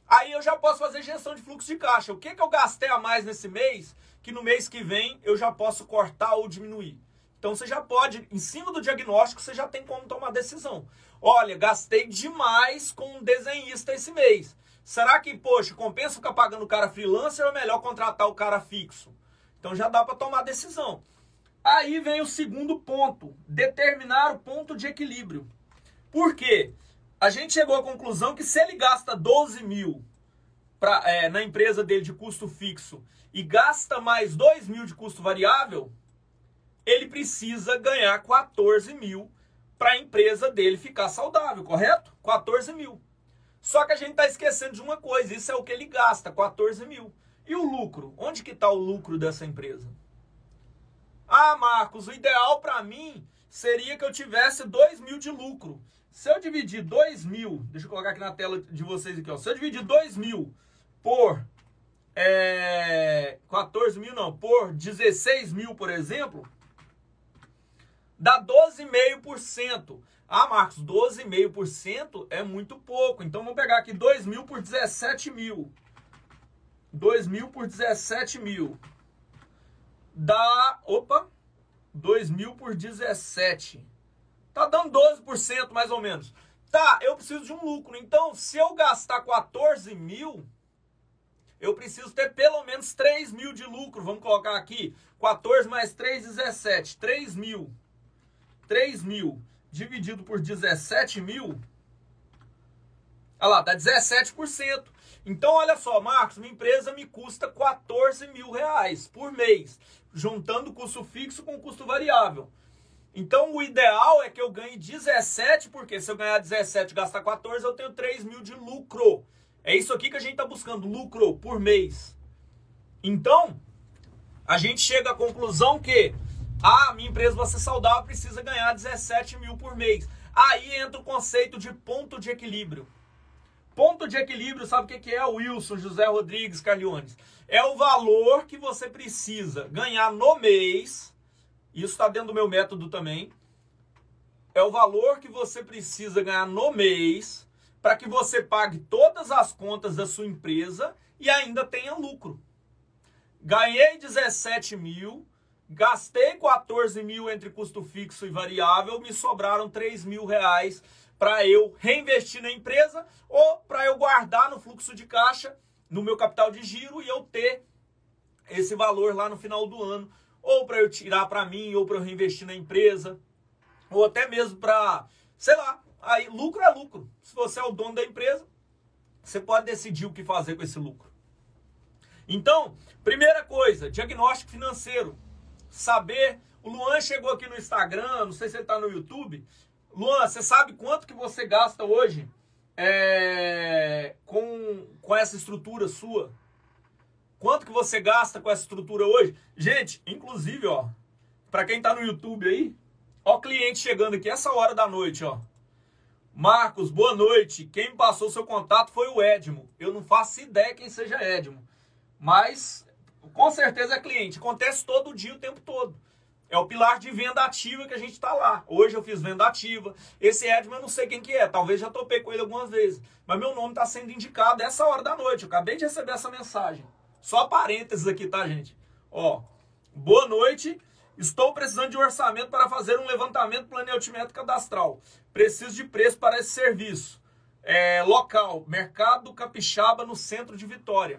Aí eu já posso fazer gestão de fluxo de caixa. O que, que eu gastei a mais nesse mês, que no mês que vem eu já posso cortar ou diminuir. Então você já pode, em cima do diagnóstico, você já tem como tomar decisão. Olha, gastei demais com um desenhista esse mês. Será que, poxa, compensa ficar pagando o cara freelancer ou é melhor contratar o cara fixo? Então já dá para tomar decisão. Aí vem o segundo ponto: determinar o ponto de equilíbrio. Por quê? A gente chegou à conclusão que se ele gasta 12 mil pra, é, na empresa dele de custo fixo e gasta mais 2 mil de custo variável, ele precisa ganhar 14 mil para a empresa dele ficar saudável, correto? 14 mil. Só que a gente está esquecendo de uma coisa: isso é o que ele gasta, 14 mil. E o lucro? Onde que está o lucro dessa empresa? Ah, Marcos, o ideal para mim seria que eu tivesse 2 mil de lucro. Se eu dividir 2 mil, deixa eu colocar aqui na tela de vocês aqui, ó. Se eu dividir 2 mil por é, 14 mil, não, por 16 mil, por exemplo, dá 12,5%. Ah, Marcos, 12,5% é muito pouco. Então vamos pegar aqui 2 mil por 17 mil. 2 mil por 17 mil dá, opa, 2 mil por 17. Tá dando 12% mais ou menos. Tá, eu preciso de um lucro. Então, se eu gastar 14 mil, eu preciso ter pelo menos 3 mil de lucro. Vamos colocar aqui, 14 mais 3, 17. 3 mil. 3 mil dividido por 17 mil. Olha lá, dá 17%. Então, olha só, Marcos, minha empresa me custa 14 mil reais por mês, juntando custo fixo com custo variável. Então, o ideal é que eu ganhe 17, porque se eu ganhar 17 e gastar 14, eu tenho 3 mil de lucro. É isso aqui que a gente está buscando, lucro por mês. Então, a gente chega à conclusão que a ah, minha empresa vai ser saudável, precisa ganhar 17 mil por mês. Aí entra o conceito de ponto de equilíbrio. Ponto de equilíbrio, sabe o que é, Wilson, José Rodrigues, Carliones? É o valor que você precisa ganhar no mês. Isso está dentro do meu método também. É o valor que você precisa ganhar no mês para que você pague todas as contas da sua empresa e ainda tenha lucro. Ganhei 17 mil, gastei 14 mil entre custo fixo e variável, me sobraram 3 mil reais para eu reinvestir na empresa ou para eu guardar no fluxo de caixa, no meu capital de giro e eu ter esse valor lá no final do ano, ou para eu tirar para mim, ou para eu reinvestir na empresa, ou até mesmo para, sei lá, aí lucro é lucro. Se você é o dono da empresa, você pode decidir o que fazer com esse lucro. Então, primeira coisa, diagnóstico financeiro. Saber. O Luan chegou aqui no Instagram, não sei se ele está no YouTube. Luan, você sabe quanto que você gasta hoje é, com, com essa estrutura sua? Quanto que você gasta com essa estrutura hoje? Gente, inclusive, ó, para quem tá no YouTube aí, ó, cliente chegando aqui essa hora da noite, ó. Marcos, boa noite. Quem passou seu contato foi o Edmo. Eu não faço ideia quem seja Edmo, mas com certeza é cliente. Acontece todo dia, o tempo todo. É o pilar de venda ativa que a gente está lá. Hoje eu fiz venda ativa. Esse Edman eu não sei quem que é. Talvez já topei com ele algumas vezes. Mas meu nome está sendo indicado essa hora da noite. Eu acabei de receber essa mensagem. Só parênteses aqui, tá, gente? Ó, boa noite. Estou precisando de um orçamento para fazer um levantamento planejamento cadastral. Preciso de preço para esse serviço. É, local, Mercado Capixaba, no centro de Vitória.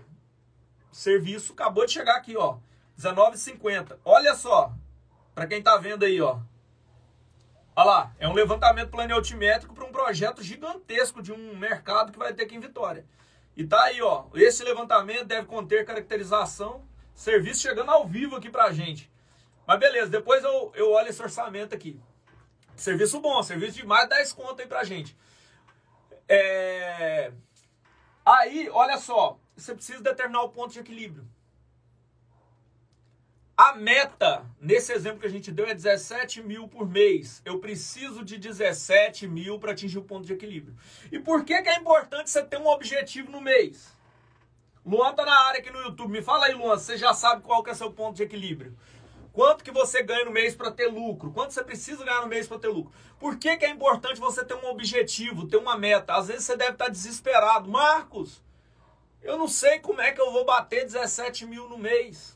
Serviço acabou de chegar aqui, ó. 19,50. Olha só, para quem tá vendo aí, ó. Olha lá, é um levantamento planetimétrico para um projeto gigantesco de um mercado que vai ter aqui em Vitória. E tá aí, ó. Esse levantamento deve conter caracterização, serviço chegando ao vivo aqui pra gente. Mas beleza, depois eu, eu olho esse orçamento aqui. Serviço bom, serviço de mais de 10 conto aí pra gente. É... Aí, olha só, você precisa determinar o ponto de equilíbrio. A meta, nesse exemplo que a gente deu, é 17 mil por mês. Eu preciso de 17 mil para atingir o ponto de equilíbrio. E por que, que é importante você ter um objetivo no mês? Luan tá na área aqui no YouTube. Me fala aí, Luan, você já sabe qual que é seu ponto de equilíbrio. Quanto que você ganha no mês para ter lucro? Quanto você precisa ganhar no mês para ter lucro? Por que, que é importante você ter um objetivo, ter uma meta? Às vezes você deve estar desesperado. Marcos, eu não sei como é que eu vou bater 17 mil no mês.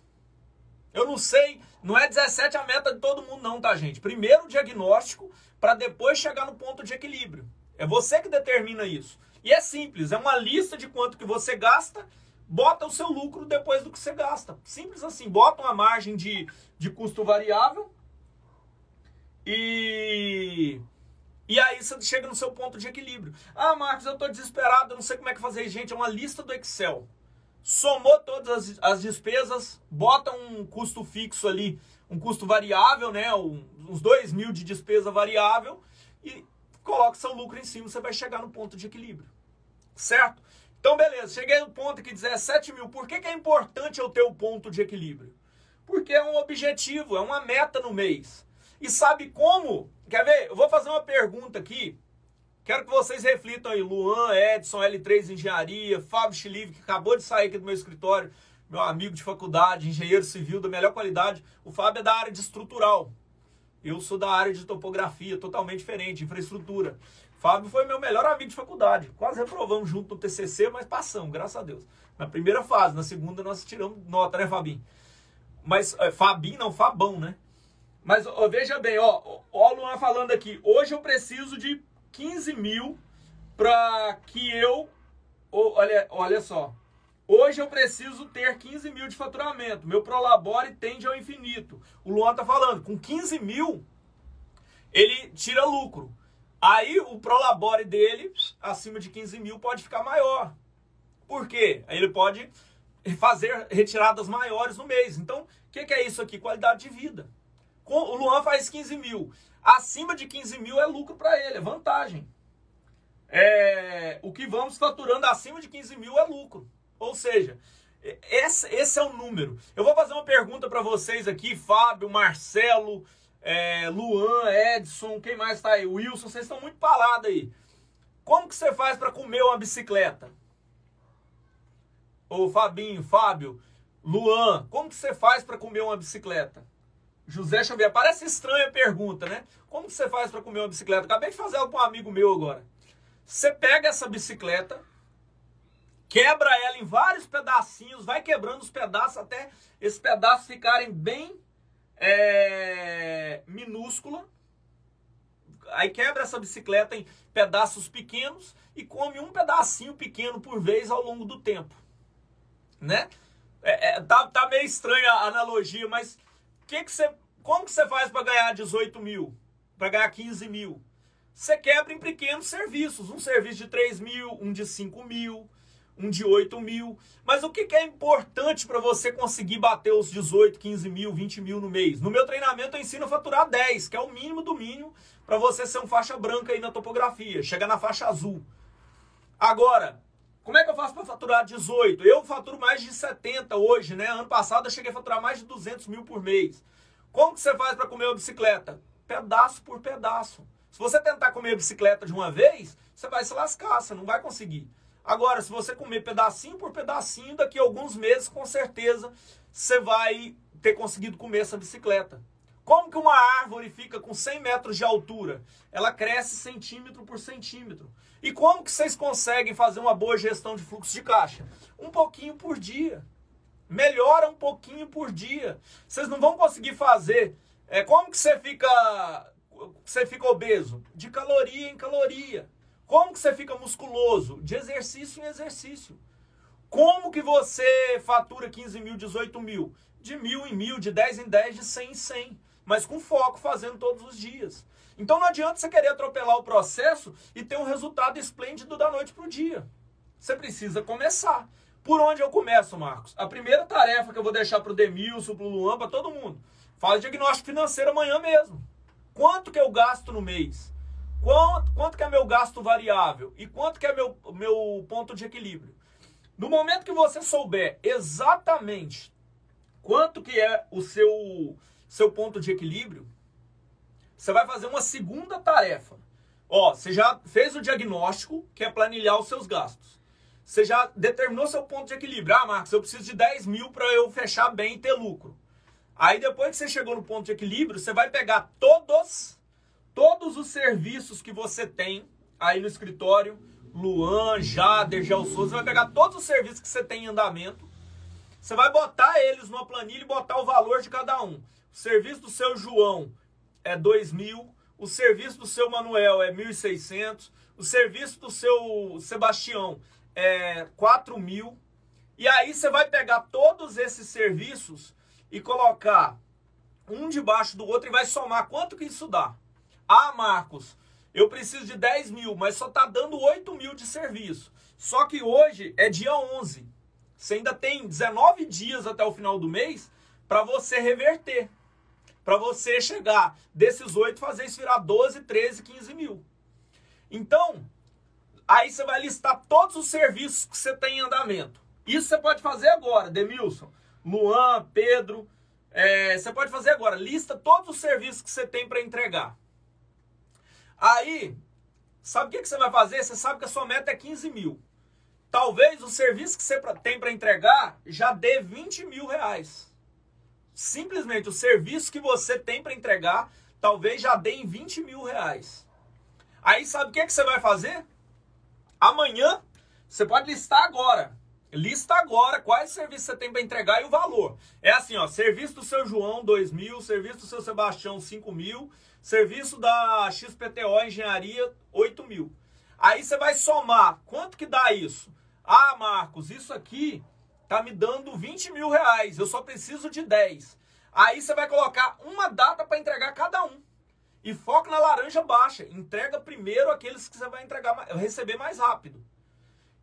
Eu não sei, não é 17 a meta de todo mundo, não, tá, gente? Primeiro o diagnóstico, para depois chegar no ponto de equilíbrio. É você que determina isso. E é simples, é uma lista de quanto que você gasta, bota o seu lucro depois do que você gasta. Simples assim, bota uma margem de, de custo variável e. E aí você chega no seu ponto de equilíbrio. Ah, Marcos, eu estou desesperado, eu não sei como é que fazer. Gente, é uma lista do Excel somou todas as, as despesas, bota um custo fixo ali, um custo variável, né? Um, uns 2 mil de despesa variável e coloca seu lucro em cima, você vai chegar no ponto de equilíbrio. Certo? Então, beleza, cheguei no ponto aqui, 17 mil. Por que, que é importante eu ter o ponto de equilíbrio? Porque é um objetivo, é uma meta no mês. E sabe como? Quer ver? Eu vou fazer uma pergunta aqui Quero que vocês reflitam aí, Luan, Edson, L3 Engenharia, Fábio Chilive, que acabou de sair aqui do meu escritório, meu amigo de faculdade, engenheiro civil da melhor qualidade. O Fábio é da área de estrutural. Eu sou da área de topografia, totalmente diferente, infraestrutura. Fábio foi meu melhor amigo de faculdade. Quase reprovamos junto no TCC, mas passamos, graças a Deus. Na primeira fase, na segunda nós tiramos nota, né, Fabinho? Mas, é, Fabinho não, Fabão, né? Mas ó, veja bem, ó, ó o Luan falando aqui. Hoje eu preciso de 15 mil para que eu. Olha, olha só. Hoje eu preciso ter 15 mil de faturamento. Meu Prolabore tende ao infinito. O Luan tá falando, com 15 mil, ele tira lucro. Aí o Prolabore dele, acima de 15 mil, pode ficar maior. Por quê? Aí ele pode fazer retiradas maiores no mês. Então, o que, que, é isso aqui? Qualidade de vida. O Luan faz 15 mil. Acima de 15 mil é lucro para ele, é vantagem. É, o que vamos faturando acima de 15 mil é lucro. Ou seja, esse, esse é o número. Eu vou fazer uma pergunta para vocês aqui, Fábio, Marcelo, é, Luan, Edson, quem mais está aí? Wilson, vocês estão muito parados aí. Como que você faz para comer uma bicicleta? Ô Fabinho, Fábio, Luan, como que você faz para comer uma bicicleta? José Xavier, parece estranha a pergunta, né? Como você faz para comer uma bicicleta? Acabei de fazer ela para um amigo meu agora. Você pega essa bicicleta, quebra ela em vários pedacinhos, vai quebrando os pedaços até esses pedaços ficarem bem é, minúscula. Aí quebra essa bicicleta em pedaços pequenos e come um pedacinho pequeno por vez ao longo do tempo, né? É, é, tá, tá meio estranha a analogia, mas que que você, como que você faz para ganhar 18 mil? Para ganhar 15 mil? Você quebra em pequenos serviços. Um serviço de 3 mil, um de 5 mil, um de 8 mil. Mas o que, que é importante para você conseguir bater os 18, 15 mil, 20 mil no mês? No meu treinamento eu ensino a faturar 10, que é o mínimo do mínimo para você ser um faixa branca aí na topografia. Chega na faixa azul. Agora, como é que eu faço para faturar 18? Eu faturo mais de 70 hoje, né? Ano passado eu cheguei a faturar mais de 200 mil por mês. Como que você faz para comer uma bicicleta? Pedaço por pedaço. Se você tentar comer a bicicleta de uma vez, você vai se lascar, você não vai conseguir. Agora, se você comer pedacinho por pedacinho, daqui a alguns meses, com certeza, você vai ter conseguido comer essa bicicleta. Como que uma árvore fica com 100 metros de altura? Ela cresce centímetro por centímetro. E como que vocês conseguem fazer uma boa gestão de fluxo de caixa? Um pouquinho por dia. Melhora um pouquinho por dia. Vocês não vão conseguir fazer. É, como que você fica, você fica obeso? De caloria em caloria. Como que você fica musculoso? De exercício em exercício. Como que você fatura 15 mil, 18 mil? De mil em mil, de 10 em 10, de 100 em 100. Mas com foco, fazendo todos os dias. Então não adianta você querer atropelar o processo e ter um resultado esplêndido da noite para o dia. Você precisa começar. Por onde eu começo, Marcos? A primeira tarefa que eu vou deixar para o Demilson, para o Luan, para todo mundo. Faz diagnóstico financeiro amanhã mesmo. Quanto que eu gasto no mês? Quanto, quanto que é meu gasto variável? E quanto que é meu, meu ponto de equilíbrio? No momento que você souber exatamente quanto que é o seu, seu ponto de equilíbrio, você vai fazer uma segunda tarefa. Ó, você já fez o diagnóstico, que é planilhar os seus gastos. Você já determinou seu ponto de equilíbrio. Ah, Marcos, eu preciso de 10 mil para eu fechar bem e ter lucro. Aí depois que você chegou no ponto de equilíbrio, você vai pegar todos, todos os serviços que você tem aí no escritório, Luan, Jader, Gel Souza, você vai pegar todos os serviços que você tem em andamento, você vai botar eles numa planilha e botar o valor de cada um. O serviço do seu João é 2 mil, o serviço do seu Manuel é 1.600, o serviço do seu Sebastião é 4 mil, e aí você vai pegar todos esses serviços e colocar um debaixo do outro e vai somar quanto que isso dá. Ah, Marcos, eu preciso de 10 mil, mas só está dando 8 mil de serviço. Só que hoje é dia 11. Você ainda tem 19 dias até o final do mês para você reverter. Para você chegar desses 8 fazer isso virar 12, 13, 15 mil. Então, aí você vai listar todos os serviços que você tem em andamento. Isso você pode fazer agora, Demilson. Luan, Pedro. É, você pode fazer agora, lista todos os serviços que você tem para entregar. Aí, sabe o que, que você vai fazer? Você sabe que a sua meta é 15 mil. Talvez o serviço que você tem para entregar já dê 20 mil reais. Simplesmente o serviço que você tem para entregar talvez já dê em 20 mil reais. Aí sabe o que, que você vai fazer? Amanhã, você pode listar agora. Lista agora quais serviços você tem para entregar e o valor. É assim, ó, serviço do seu João, 2 mil, serviço do seu Sebastião, 5 mil, serviço da XPTO Engenharia, 8 mil. Aí você vai somar, quanto que dá isso? Ah, Marcos, isso aqui tá me dando 20 mil reais, eu só preciso de 10. Aí você vai colocar uma data para entregar cada um. E foca na laranja baixa. Entrega primeiro aqueles que você vai entregar, receber mais rápido.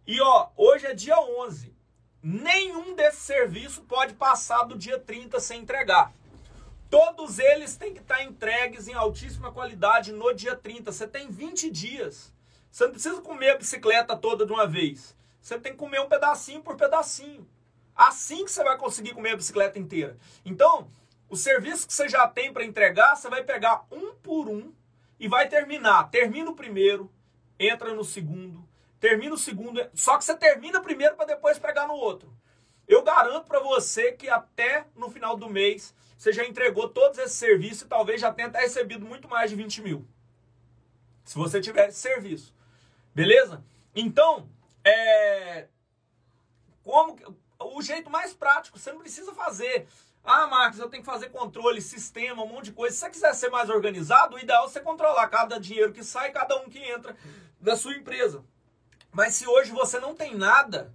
E ó, hoje é dia 11. Nenhum desses serviços pode passar do dia 30 sem entregar. Todos eles têm que estar entregues em altíssima qualidade no dia 30. Você tem 20 dias. Você não precisa comer a bicicleta toda de uma vez. Você tem que comer um pedacinho por pedacinho. Assim que você vai conseguir comer a bicicleta inteira. Então, o serviço que você já tem para entregar, você vai pegar um por um e vai terminar. Termina o primeiro, entra no segundo, termina o segundo, só que você termina primeiro para depois pegar no outro. Eu garanto para você que até no final do mês você já entregou todos esses serviços e talvez já tenha até recebido muito mais de 20 mil. Se você tiver esse serviço. Beleza? Então, é. Como. O jeito mais prático, você não precisa fazer. Ah, Marcos, eu tenho que fazer controle, sistema, um monte de coisa. Se você quiser ser mais organizado, o ideal é você controlar cada dinheiro que sai, cada um que entra da sua empresa. Mas se hoje você não tem nada,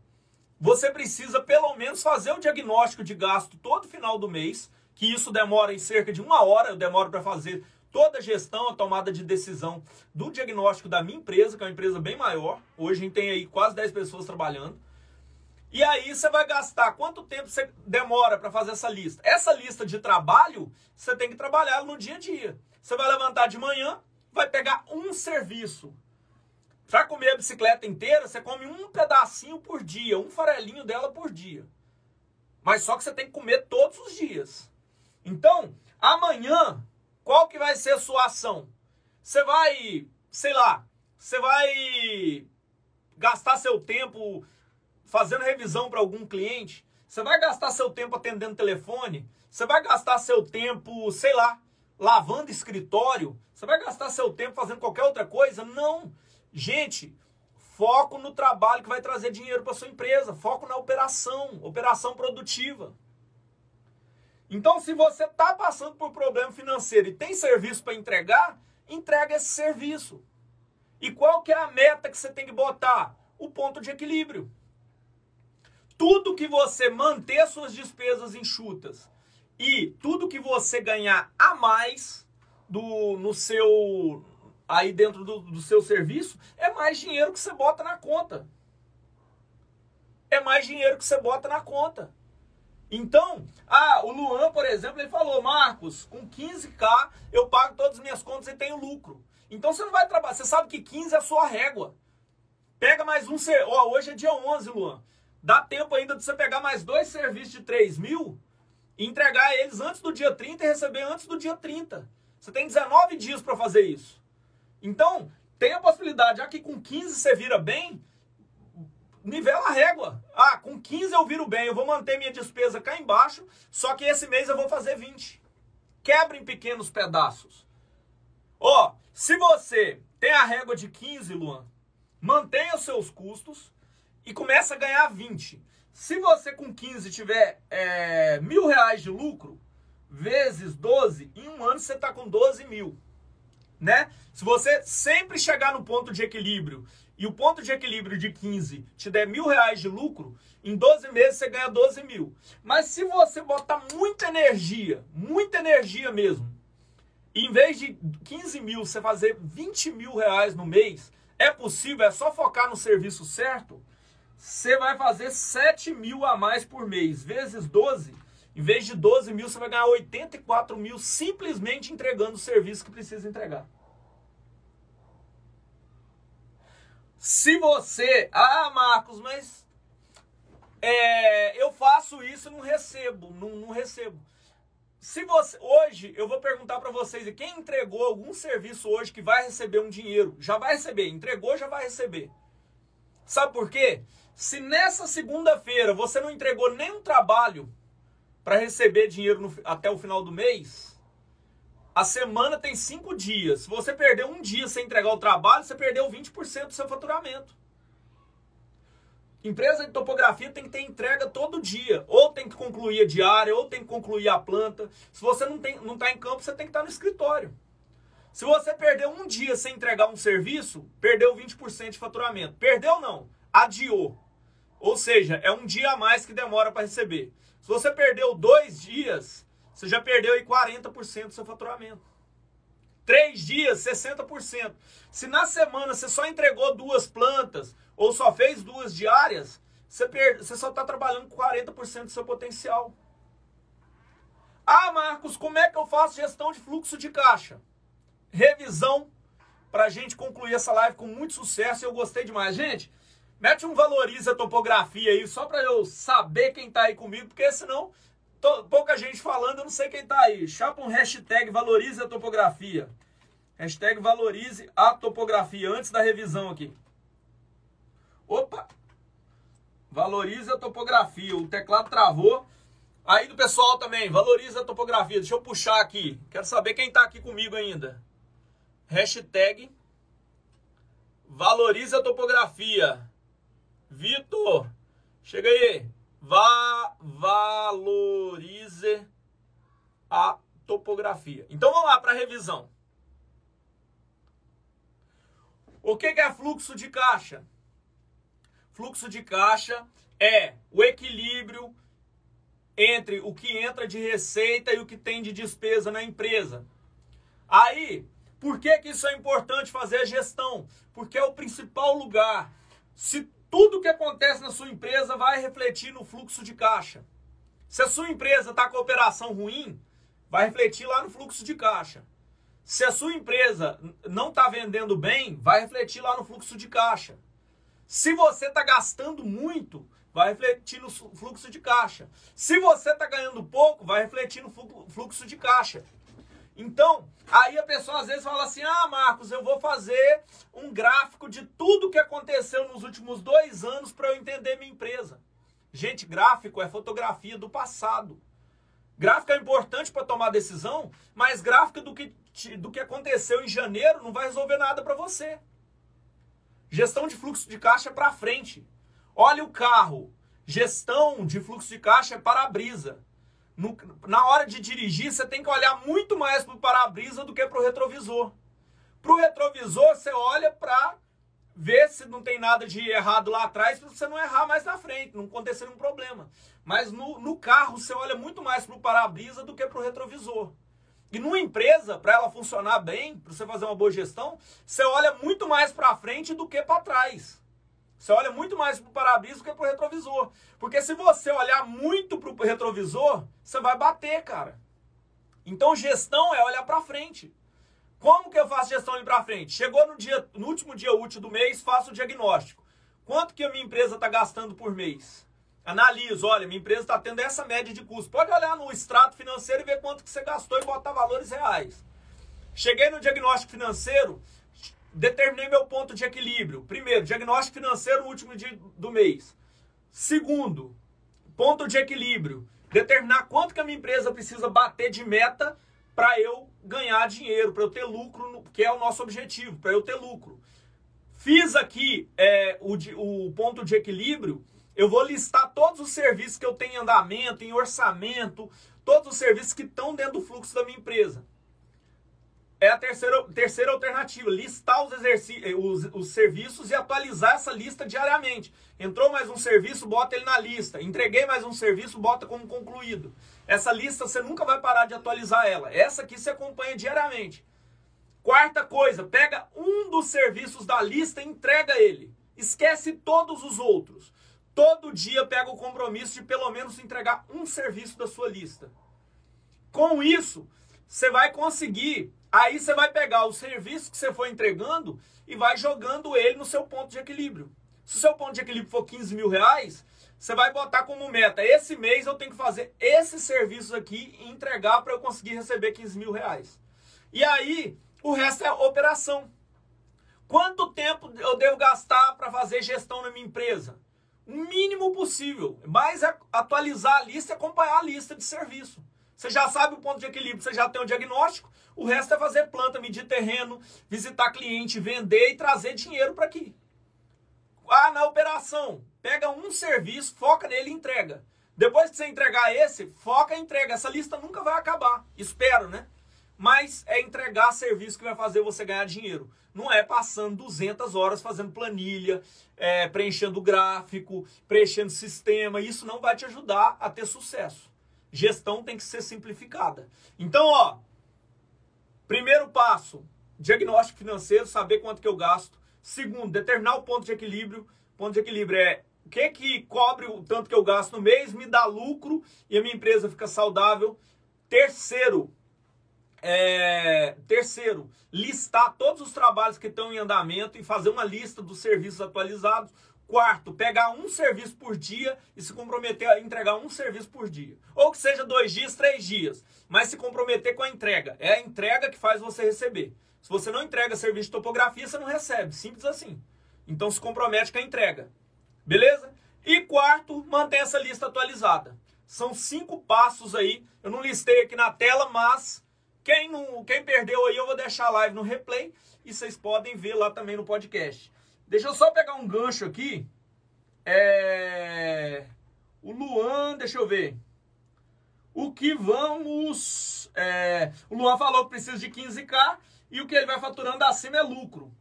você precisa pelo menos fazer o diagnóstico de gasto todo final do mês, que isso demora em cerca de uma hora, eu demoro para fazer toda a gestão, a tomada de decisão do diagnóstico da minha empresa, que é uma empresa bem maior. Hoje a gente tem aí quase 10 pessoas trabalhando. E aí você vai gastar quanto tempo você demora para fazer essa lista? Essa lista de trabalho, você tem que trabalhar no dia a dia. Você vai levantar de manhã, vai pegar um serviço para comer a bicicleta inteira, você come um pedacinho por dia, um farelinho dela por dia. Mas só que você tem que comer todos os dias. Então, amanhã, qual que vai ser a sua ação? Você vai, sei lá, você vai gastar seu tempo fazendo revisão para algum cliente? Você vai gastar seu tempo atendendo telefone? Você vai gastar seu tempo, sei lá, lavando escritório? Você vai gastar seu tempo fazendo qualquer outra coisa? Não. Gente, foco no trabalho que vai trazer dinheiro para sua empresa, foco na operação, operação produtiva. Então, se você está passando por problema financeiro e tem serviço para entregar, entrega esse serviço. E qual que é a meta que você tem que botar? O ponto de equilíbrio. Tudo que você manter suas despesas enxutas e tudo que você ganhar a mais do no seu aí dentro do, do seu serviço é mais dinheiro que você bota na conta. É mais dinheiro que você bota na conta. Então, ah, o Luan, por exemplo, ele falou, Marcos, com 15k eu pago todas as minhas contas e tenho lucro. Então você não vai trabalhar, você sabe que 15 é a sua régua. Pega mais um, ó, hoje é dia 11, Luan. Dá tempo ainda de você pegar mais dois serviços de 3 mil e entregar eles antes do dia 30 e receber antes do dia 30. Você tem 19 dias para fazer isso. Então, tem a possibilidade, já que com 15 você vira bem, nivela a régua. Ah, com 15 eu viro bem, eu vou manter minha despesa cá embaixo, só que esse mês eu vou fazer 20. Quebra em pequenos pedaços. Ó, oh, se você tem a régua de 15, Luan, mantenha os seus custos e começa a ganhar 20. Se você com 15 tiver é, mil reais de lucro, vezes 12, em um ano você está com 12 mil. Né? Se você sempre chegar no ponto de equilíbrio e o ponto de equilíbrio de 15 te der mil reais de lucro, em 12 meses você ganha 12 mil. Mas se você botar muita energia, muita energia mesmo, em vez de 15 mil você fazer 20 mil reais no mês, é possível, é só focar no serviço certo, você vai fazer 7 mil a mais por mês, vezes 12. Em vez de 12 mil, você vai ganhar 84 mil simplesmente entregando o serviço que precisa entregar. Se você. Ah, Marcos, mas. É, eu faço isso e não recebo. Não, não recebo. Se você. Hoje, eu vou perguntar para vocês: quem entregou algum serviço hoje que vai receber um dinheiro? Já vai receber. Entregou, já vai receber. Sabe por quê? Se nessa segunda-feira você não entregou nenhum trabalho para receber dinheiro no, até o final do mês, a semana tem cinco dias. Se você perder um dia sem entregar o trabalho, você perdeu 20% do seu faturamento. Empresa de topografia tem que ter entrega todo dia. Ou tem que concluir a diária, ou tem que concluir a planta. Se você não está não tá em campo, você tem que estar tá no escritório. Se você perdeu um dia sem entregar um serviço, perdeu 20% de faturamento. Perdeu não, adiou. Ou seja, é um dia a mais que demora para receber. Se você perdeu dois dias, você já perdeu aí 40% do seu faturamento. Três dias, 60%. Se na semana você só entregou duas plantas ou só fez duas diárias, você, perde, você só está trabalhando com 40% do seu potencial. Ah, Marcos, como é que eu faço gestão de fluxo de caixa? Revisão para a gente concluir essa live com muito sucesso. Eu gostei demais. Gente, Mete um valoriza topografia aí, só para eu saber quem tá aí comigo, porque senão pouca gente falando, eu não sei quem tá aí. Chapa um hashtag valorize a topografia. Hashtag valorize a topografia, antes da revisão aqui. Opa! Valorize a topografia. O teclado travou. Aí do pessoal também, valoriza a topografia. Deixa eu puxar aqui. Quero saber quem tá aqui comigo ainda. Hashtag valoriza a topografia. Vitor, chega aí. Va valorize a topografia. Então vamos lá para a revisão. O que é fluxo de caixa? Fluxo de caixa é o equilíbrio entre o que entra de receita e o que tem de despesa na empresa. Aí, por que, que isso é importante fazer a gestão? Porque é o principal lugar. Se tudo que acontece na sua empresa vai refletir no fluxo de caixa. Se a sua empresa está com operação ruim, vai refletir lá no fluxo de caixa. Se a sua empresa não está vendendo bem, vai refletir lá no fluxo de caixa. Se você está gastando muito, vai refletir no fluxo de caixa. Se você está ganhando pouco, vai refletir no fluxo de caixa. Então, aí a pessoa às vezes fala assim: ah, Marcos, eu vou fazer um gráfico de tudo que aconteceu nos últimos dois anos para eu entender minha empresa. Gente, gráfico é fotografia do passado. Gráfico é importante para tomar decisão, mas gráfico do que, do que aconteceu em janeiro não vai resolver nada para você. Gestão de fluxo de caixa é para frente. Olha o carro. Gestão de fluxo de caixa é para-brisa. No, na hora de dirigir, você tem que olhar muito mais para o para-brisa do que para o retrovisor. Para o retrovisor, você olha para ver se não tem nada de errado lá atrás, para você não errar mais na frente, não acontecer nenhum problema. Mas no, no carro, você olha muito mais para o para-brisa do que para o retrovisor. E numa empresa, para ela funcionar bem, para você fazer uma boa gestão, você olha muito mais para frente do que para trás. Você olha muito mais para o para-brisa do que para o retrovisor. Porque se você olhar muito para o retrovisor, você vai bater, cara. Então gestão é olhar para frente. Como que eu faço gestão ali para frente? Chegou no, dia, no último dia útil do mês, faço o diagnóstico. Quanto que a minha empresa está gastando por mês? Analiso, olha, minha empresa está tendo essa média de custo. Pode olhar no extrato financeiro e ver quanto que você gastou e botar valores reais. Cheguei no diagnóstico financeiro, determinei meu ponto de equilíbrio. Primeiro, diagnóstico financeiro último dia do mês. Segundo, ponto de equilíbrio. Determinar quanto que a minha empresa precisa bater de meta para eu ganhar dinheiro, para eu ter lucro, que é o nosso objetivo, para eu ter lucro. Fiz aqui é, o, o ponto de equilíbrio, eu vou listar todos os serviços que eu tenho em andamento, em orçamento, todos os serviços que estão dentro do fluxo da minha empresa é a terceira, terceira alternativa, listar os, eh, os, os, serviços e atualizar essa lista diariamente. Entrou mais um serviço, bota ele na lista. Entreguei mais um serviço, bota como concluído. Essa lista você nunca vai parar de atualizar ela. Essa aqui você acompanha diariamente. Quarta coisa, pega um dos serviços da lista e entrega ele. Esquece todos os outros. Todo dia pega o compromisso de pelo menos entregar um serviço da sua lista. Com isso, você vai conseguir Aí você vai pegar o serviço que você foi entregando e vai jogando ele no seu ponto de equilíbrio. Se o seu ponto de equilíbrio for 15 mil reais, você vai botar como meta, esse mês eu tenho que fazer esses serviços aqui e entregar para eu conseguir receber 15 mil reais. E aí, o resto é operação. Quanto tempo eu devo gastar para fazer gestão na minha empresa? O mínimo possível. Mais é atualizar a lista e acompanhar a lista de serviço. Você já sabe o ponto de equilíbrio, você já tem o diagnóstico. O resto é fazer planta, medir terreno, visitar cliente, vender e trazer dinheiro para aqui. Ah, na operação, pega um serviço, foca nele e entrega. Depois que você entregar esse, foca e entrega. Essa lista nunca vai acabar. Espero, né? Mas é entregar serviço que vai fazer você ganhar dinheiro. Não é passando 200 horas fazendo planilha, é, preenchendo gráfico, preenchendo sistema. Isso não vai te ajudar a ter sucesso gestão tem que ser simplificada. Então, ó, primeiro passo, diagnóstico financeiro, saber quanto que eu gasto. Segundo, determinar o ponto de equilíbrio. Ponto de equilíbrio é o que que cobre o tanto que eu gasto no mês, me dá lucro e a minha empresa fica saudável. Terceiro, é, terceiro, listar todos os trabalhos que estão em andamento e fazer uma lista dos serviços atualizados. Quarto, pegar um serviço por dia e se comprometer a entregar um serviço por dia. Ou que seja dois dias, três dias. Mas se comprometer com a entrega. É a entrega que faz você receber. Se você não entrega serviço de topografia, você não recebe. Simples assim. Então se compromete com a entrega. Beleza? E quarto, mantém essa lista atualizada. São cinco passos aí. Eu não listei aqui na tela, mas quem, não, quem perdeu aí, eu vou deixar a live no replay. E vocês podem ver lá também no podcast. Deixa eu só pegar um gancho aqui. É... O Luan, deixa eu ver. O que vamos. É... O Luan falou que precisa de 15k e o que ele vai faturando acima é lucro.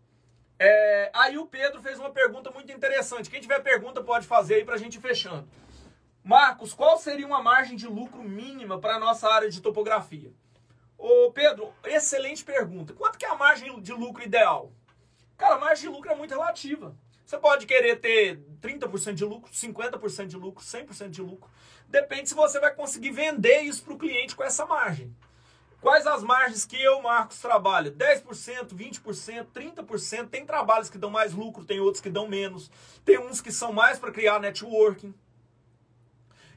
É... Aí o Pedro fez uma pergunta muito interessante. Quem tiver pergunta pode fazer aí para a gente ir fechando. Marcos, qual seria uma margem de lucro mínima para a nossa área de topografia? Ô Pedro, excelente pergunta. Quanto que é a margem de lucro ideal? Cara, a margem de lucro é muito relativa. Você pode querer ter 30% de lucro, 50% de lucro, 100% de lucro. Depende se você vai conseguir vender isso para o cliente com essa margem. Quais as margens que eu, Marcos, trabalho? 10%, 20%, 30%. Tem trabalhos que dão mais lucro, tem outros que dão menos. Tem uns que são mais para criar networking.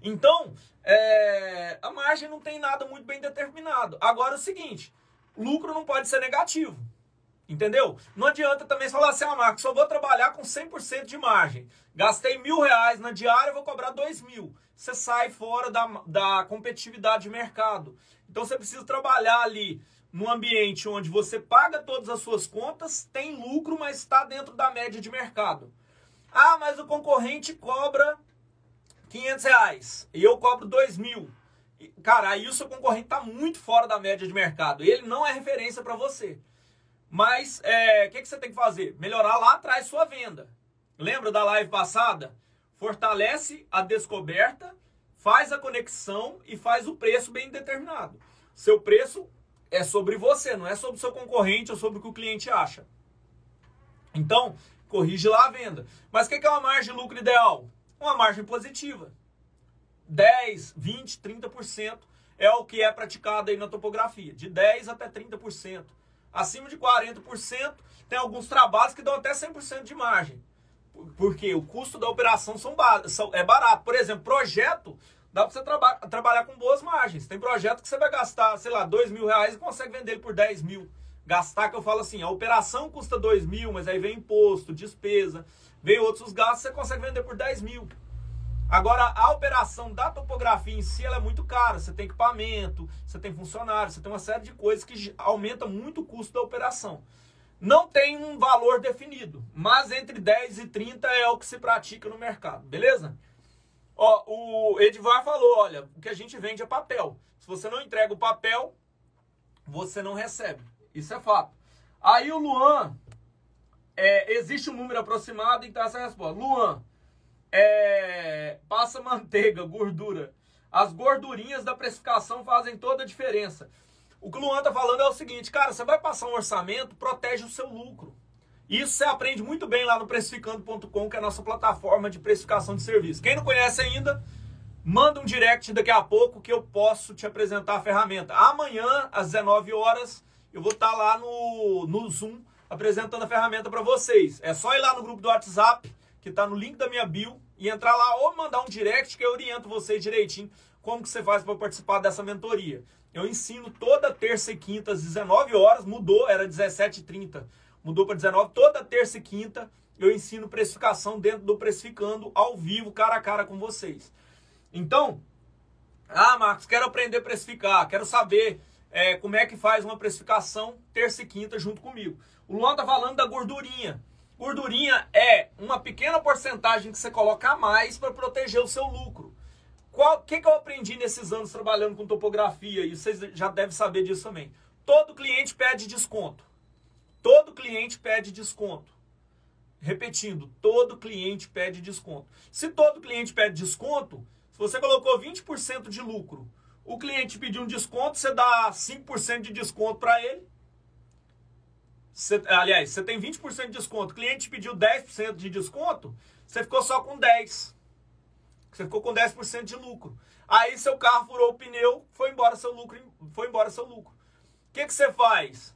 Então, é, a margem não tem nada muito bem determinado. Agora é o seguinte: lucro não pode ser negativo. Entendeu? Não adianta também falar assim, ah, Marcos, só vou trabalhar com 100% de margem. Gastei mil reais na diária, vou cobrar dois mil. Você sai fora da, da competitividade de mercado. Então você precisa trabalhar ali num ambiente onde você paga todas as suas contas, tem lucro, mas está dentro da média de mercado. Ah, mas o concorrente cobra 500 reais e eu cobro 2 mil. Cara, aí o seu concorrente está muito fora da média de mercado. Ele não é referência para você. Mas o é, que, que você tem que fazer? Melhorar lá atrás sua venda. Lembra da live passada? Fortalece a descoberta, faz a conexão e faz o preço bem determinado. Seu preço é sobre você, não é sobre seu concorrente ou sobre o que o cliente acha. Então, corrige lá a venda. Mas o que é uma margem de lucro ideal? Uma margem positiva. 10, 20, 30% é o que é praticado aí na topografia. De 10 até 30%. Acima de 40%, tem alguns trabalhos que dão até 100% de margem. Porque o custo da operação são, são, é barato. Por exemplo, projeto, dá para você traba trabalhar com boas margens. Tem projeto que você vai gastar, sei lá, 2 mil reais e consegue vender ele por 10 mil. Gastar, que eu falo assim, a operação custa 2 mil, mas aí vem imposto, despesa, vem outros gastos, você consegue vender por 10 mil. Agora, a operação da topografia em si ela é muito cara. Você tem equipamento, você tem funcionário, você tem uma série de coisas que aumenta muito o custo da operação. Não tem um valor definido, mas entre 10 e 30 é o que se pratica no mercado, beleza? Ó, o Edvar falou, olha, o que a gente vende é papel. Se você não entrega o papel, você não recebe. Isso é fato. Aí o Luan, é, existe um número aproximado, então essa é a resposta. Luan, é, passa manteiga, gordura. As gordurinhas da precificação fazem toda a diferença. O que o Luan está falando é o seguinte, cara, você vai passar um orçamento, protege o seu lucro. Isso você aprende muito bem lá no precificando.com, que é a nossa plataforma de precificação de serviço. Quem não conhece ainda, manda um direct daqui a pouco que eu posso te apresentar a ferramenta. Amanhã, às 19 horas, eu vou estar tá lá no, no Zoom apresentando a ferramenta para vocês. É só ir lá no grupo do WhatsApp, que está no link da minha bio, e entrar lá ou mandar um direct que eu oriento vocês direitinho como que você faz para participar dessa mentoria. Eu ensino toda terça e quinta às 19 horas, mudou, era 17h30, mudou para 19 toda terça e quinta eu ensino precificação dentro do Precificando ao vivo, cara a cara com vocês. Então, ah, Marcos, quero aprender a precificar, quero saber é, como é que faz uma precificação terça e quinta junto comigo. O Luan tá falando da gordurinha. Gordurinha é uma pequena porcentagem que você coloca a mais para proteger o seu lucro. O que, que eu aprendi nesses anos trabalhando com topografia? E vocês já devem saber disso também. Todo cliente pede desconto. Todo cliente pede desconto. Repetindo, todo cliente pede desconto. Se todo cliente pede desconto, se você colocou 20% de lucro, o cliente pediu um desconto, você dá 5% de desconto para ele. Você, aliás, você tem 20% de desconto, o cliente pediu 10% de desconto, você ficou só com 10%. Você ficou com 10% de lucro. Aí seu carro furou o pneu, foi embora seu lucro. Foi embora seu lucro. O que, que você faz?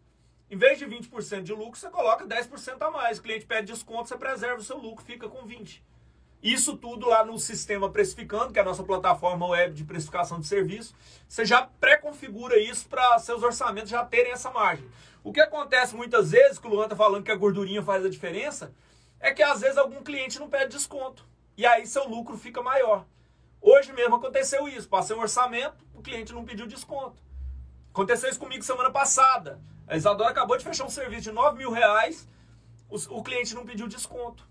Em vez de 20% de lucro, você coloca 10% a mais. O cliente pede desconto, você preserva o seu lucro, fica com 20%. Isso tudo lá no sistema Precificando, que é a nossa plataforma web de precificação de serviço. Você já pré-configura isso para seus orçamentos já terem essa margem. O que acontece muitas vezes, que o Luan está falando que a gordurinha faz a diferença, é que às vezes algum cliente não pede desconto. E aí seu lucro fica maior. Hoje mesmo aconteceu isso. Passei um orçamento, o cliente não pediu desconto. Aconteceu isso comigo semana passada. A Isadora acabou de fechar um serviço de 9 mil reais, o, o cliente não pediu desconto.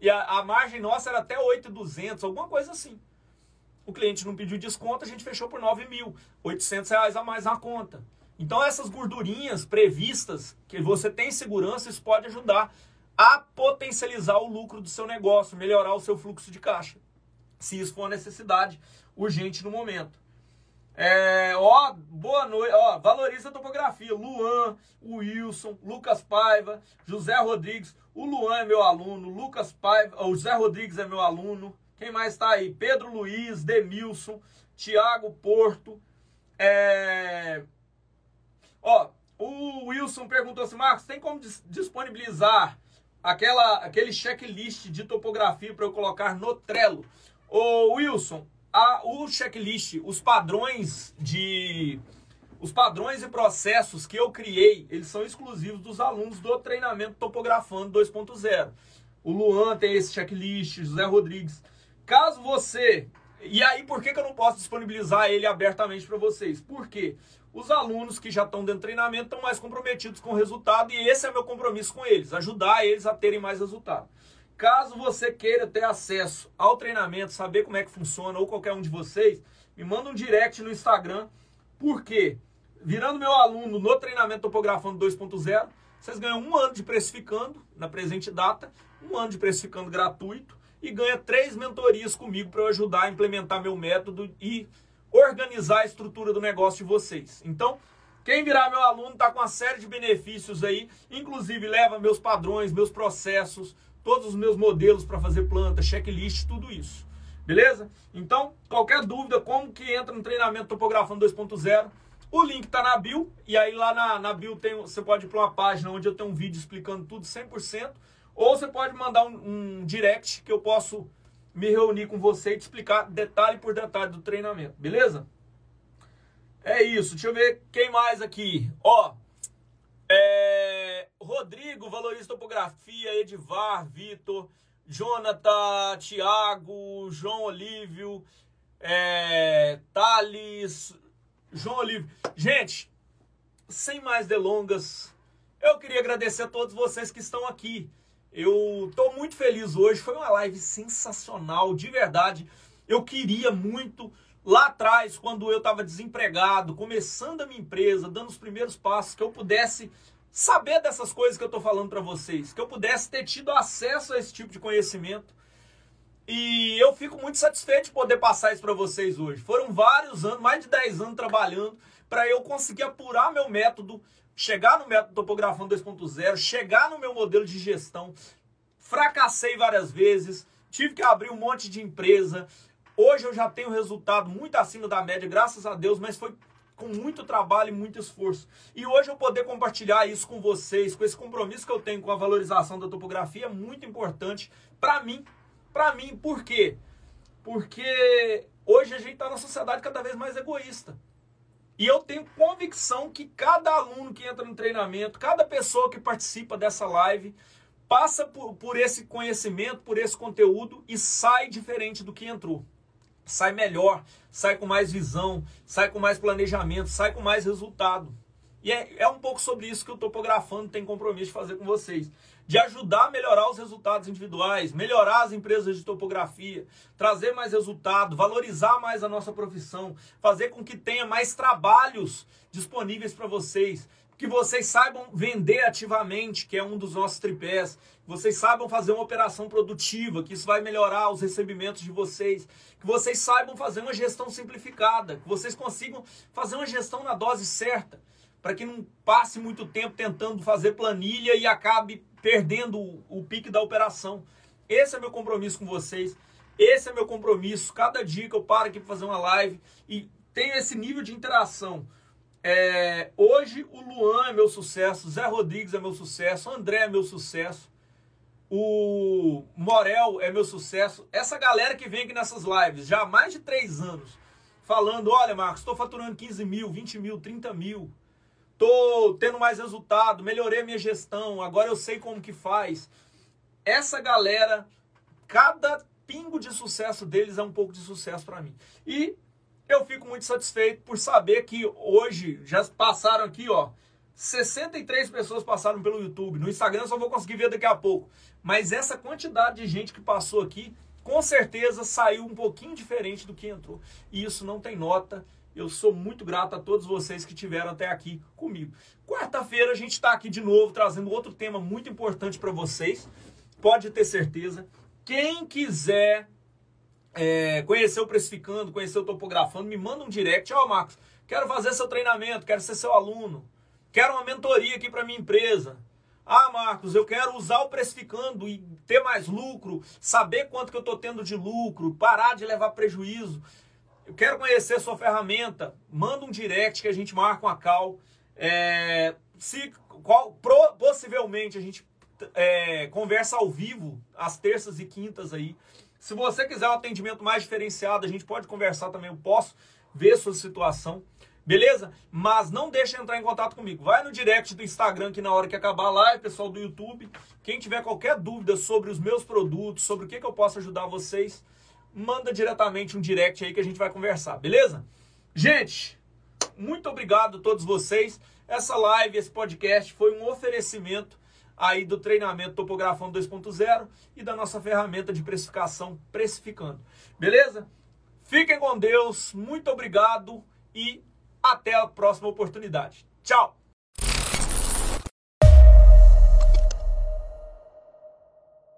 E a, a margem nossa era até 8,200, alguma coisa assim. O cliente não pediu desconto, a gente fechou por 9 mil. 800 reais a mais na conta. Então essas gordurinhas previstas, que você tem segurança, isso pode ajudar a potencializar o lucro do seu negócio, melhorar o seu fluxo de caixa. Se isso for uma necessidade urgente no momento. É, ó, boa noite, ó, valoriza a topografia. Luan, Wilson, Lucas Paiva, José Rodrigues. O Luan é meu aluno, Lucas Paiva, o José Rodrigues é meu aluno. Quem mais está aí? Pedro Luiz, Demilson, Tiago Porto. É... Ó, o Wilson perguntou assim, Marcos, tem como disponibilizar aquela, aquele checklist de topografia para eu colocar no Trello? Ô Wilson, a, o checklist, os padrões de os padrões e processos que eu criei, eles são exclusivos dos alunos do treinamento Topografando 2.0. O Luan tem esse checklist, José Rodrigues. Caso você. E aí, por que, que eu não posso disponibilizar ele abertamente para vocês? Porque os alunos que já estão dentro do treinamento estão mais comprometidos com o resultado e esse é meu compromisso com eles, ajudar eles a terem mais resultado. Caso você queira ter acesso ao treinamento, saber como é que funciona, ou qualquer um de vocês, me manda um direct no Instagram, porque virando meu aluno no treinamento Topografando 2.0, Vocês ganham um ano de precificando na presente data, um ano de precificando gratuito e ganha três mentorias comigo para eu ajudar a implementar meu método e organizar a estrutura do negócio de vocês. Então, quem virar meu aluno está com uma série de benefícios aí, inclusive leva meus padrões, meus processos, todos os meus modelos para fazer planta, checklist, tudo isso. Beleza? Então, qualquer dúvida, como que entra no treinamento Topografando 2.0, o link está na bio, e aí lá na, na bio tem, você pode ir para uma página onde eu tenho um vídeo explicando tudo 100%, ou você pode mandar um, um direct que eu posso me reunir com você e te explicar detalhe por detalhe do treinamento, beleza? É isso, deixa eu ver quem mais aqui. Ó, é, Rodrigo, valoriza topografia, Edivar, Vitor, Jonathan, Thiago, João Olívio, é, Thales, João Olívio. Gente, sem mais delongas, eu queria agradecer a todos vocês que estão aqui. Eu tô muito feliz hoje, foi uma live sensacional, de verdade. Eu queria muito lá atrás, quando eu estava desempregado, começando a minha empresa, dando os primeiros passos, que eu pudesse saber dessas coisas que eu estou falando para vocês, que eu pudesse ter tido acesso a esse tipo de conhecimento. E eu fico muito satisfeito de poder passar isso para vocês hoje. Foram vários anos, mais de 10 anos trabalhando para eu conseguir apurar meu método chegar no método topografando 2.0, chegar no meu modelo de gestão. Fracassei várias vezes, tive que abrir um monte de empresa. Hoje eu já tenho resultado muito acima da média, graças a Deus, mas foi com muito trabalho e muito esforço. E hoje eu poder compartilhar isso com vocês, com esse compromisso que eu tenho com a valorização da topografia é muito importante para mim. Para mim, por quê? Porque hoje a gente está numa sociedade cada vez mais egoísta. E eu tenho convicção que cada aluno que entra no treinamento, cada pessoa que participa dessa live, passa por, por esse conhecimento, por esse conteúdo e sai diferente do que entrou. Sai melhor, sai com mais visão, sai com mais planejamento, sai com mais resultado. E é, é um pouco sobre isso que o Topografando tem compromisso de fazer com vocês de ajudar a melhorar os resultados individuais, melhorar as empresas de topografia, trazer mais resultado, valorizar mais a nossa profissão, fazer com que tenha mais trabalhos disponíveis para vocês, que vocês saibam vender ativamente, que é um dos nossos tripés, que vocês saibam fazer uma operação produtiva, que isso vai melhorar os recebimentos de vocês, que vocês saibam fazer uma gestão simplificada, que vocês consigam fazer uma gestão na dose certa, para que não passe muito tempo tentando fazer planilha e acabe perdendo o, o pique da operação. Esse é meu compromisso com vocês. Esse é meu compromisso. Cada dia que eu paro aqui para fazer uma live e tenho esse nível de interação. É, hoje o Luan é meu sucesso, Zé Rodrigues é meu sucesso, André é meu sucesso, o Morel é meu sucesso. Essa galera que vem aqui nessas lives já há mais de três anos, falando: olha, Marcos, estou faturando 15 mil, 20 mil, 30 mil tô tendo mais resultado, melhorei a minha gestão, agora eu sei como que faz. Essa galera, cada pingo de sucesso deles é um pouco de sucesso para mim. E eu fico muito satisfeito por saber que hoje já passaram aqui, ó, 63 pessoas passaram pelo YouTube. No Instagram eu só vou conseguir ver daqui a pouco. Mas essa quantidade de gente que passou aqui, com certeza saiu um pouquinho diferente do que entrou. E isso não tem nota. Eu sou muito grato a todos vocês que tiveram até aqui comigo. Quarta-feira a gente está aqui de novo trazendo outro tema muito importante para vocês. Pode ter certeza. Quem quiser é, o Precificando, conhecer o Topografando, me manda um direct. Ó, oh, Marcos, quero fazer seu treinamento, quero ser seu aluno. Quero uma mentoria aqui para minha empresa. Ah, Marcos, eu quero usar o precificando e ter mais lucro, saber quanto que eu estou tendo de lucro, parar de levar prejuízo. Eu quero conhecer sua ferramenta. Manda um direct que a gente marca uma call. É, se, qual, pro, possivelmente a gente é, conversa ao vivo às terças e quintas aí. Se você quiser um atendimento mais diferenciado, a gente pode conversar também. Eu posso ver sua situação. Beleza? Mas não deixe de entrar em contato comigo. Vai no direct do Instagram que na hora que acabar a live, pessoal do YouTube. Quem tiver qualquer dúvida sobre os meus produtos, sobre o que, que eu posso ajudar vocês, manda diretamente um direct aí que a gente vai conversar, beleza? Gente, muito obrigado a todos vocês. Essa live, esse podcast foi um oferecimento aí do treinamento Topografão 2.0 e da nossa ferramenta de precificação Precificando. Beleza? Fiquem com Deus, muito obrigado e até a próxima oportunidade. Tchau!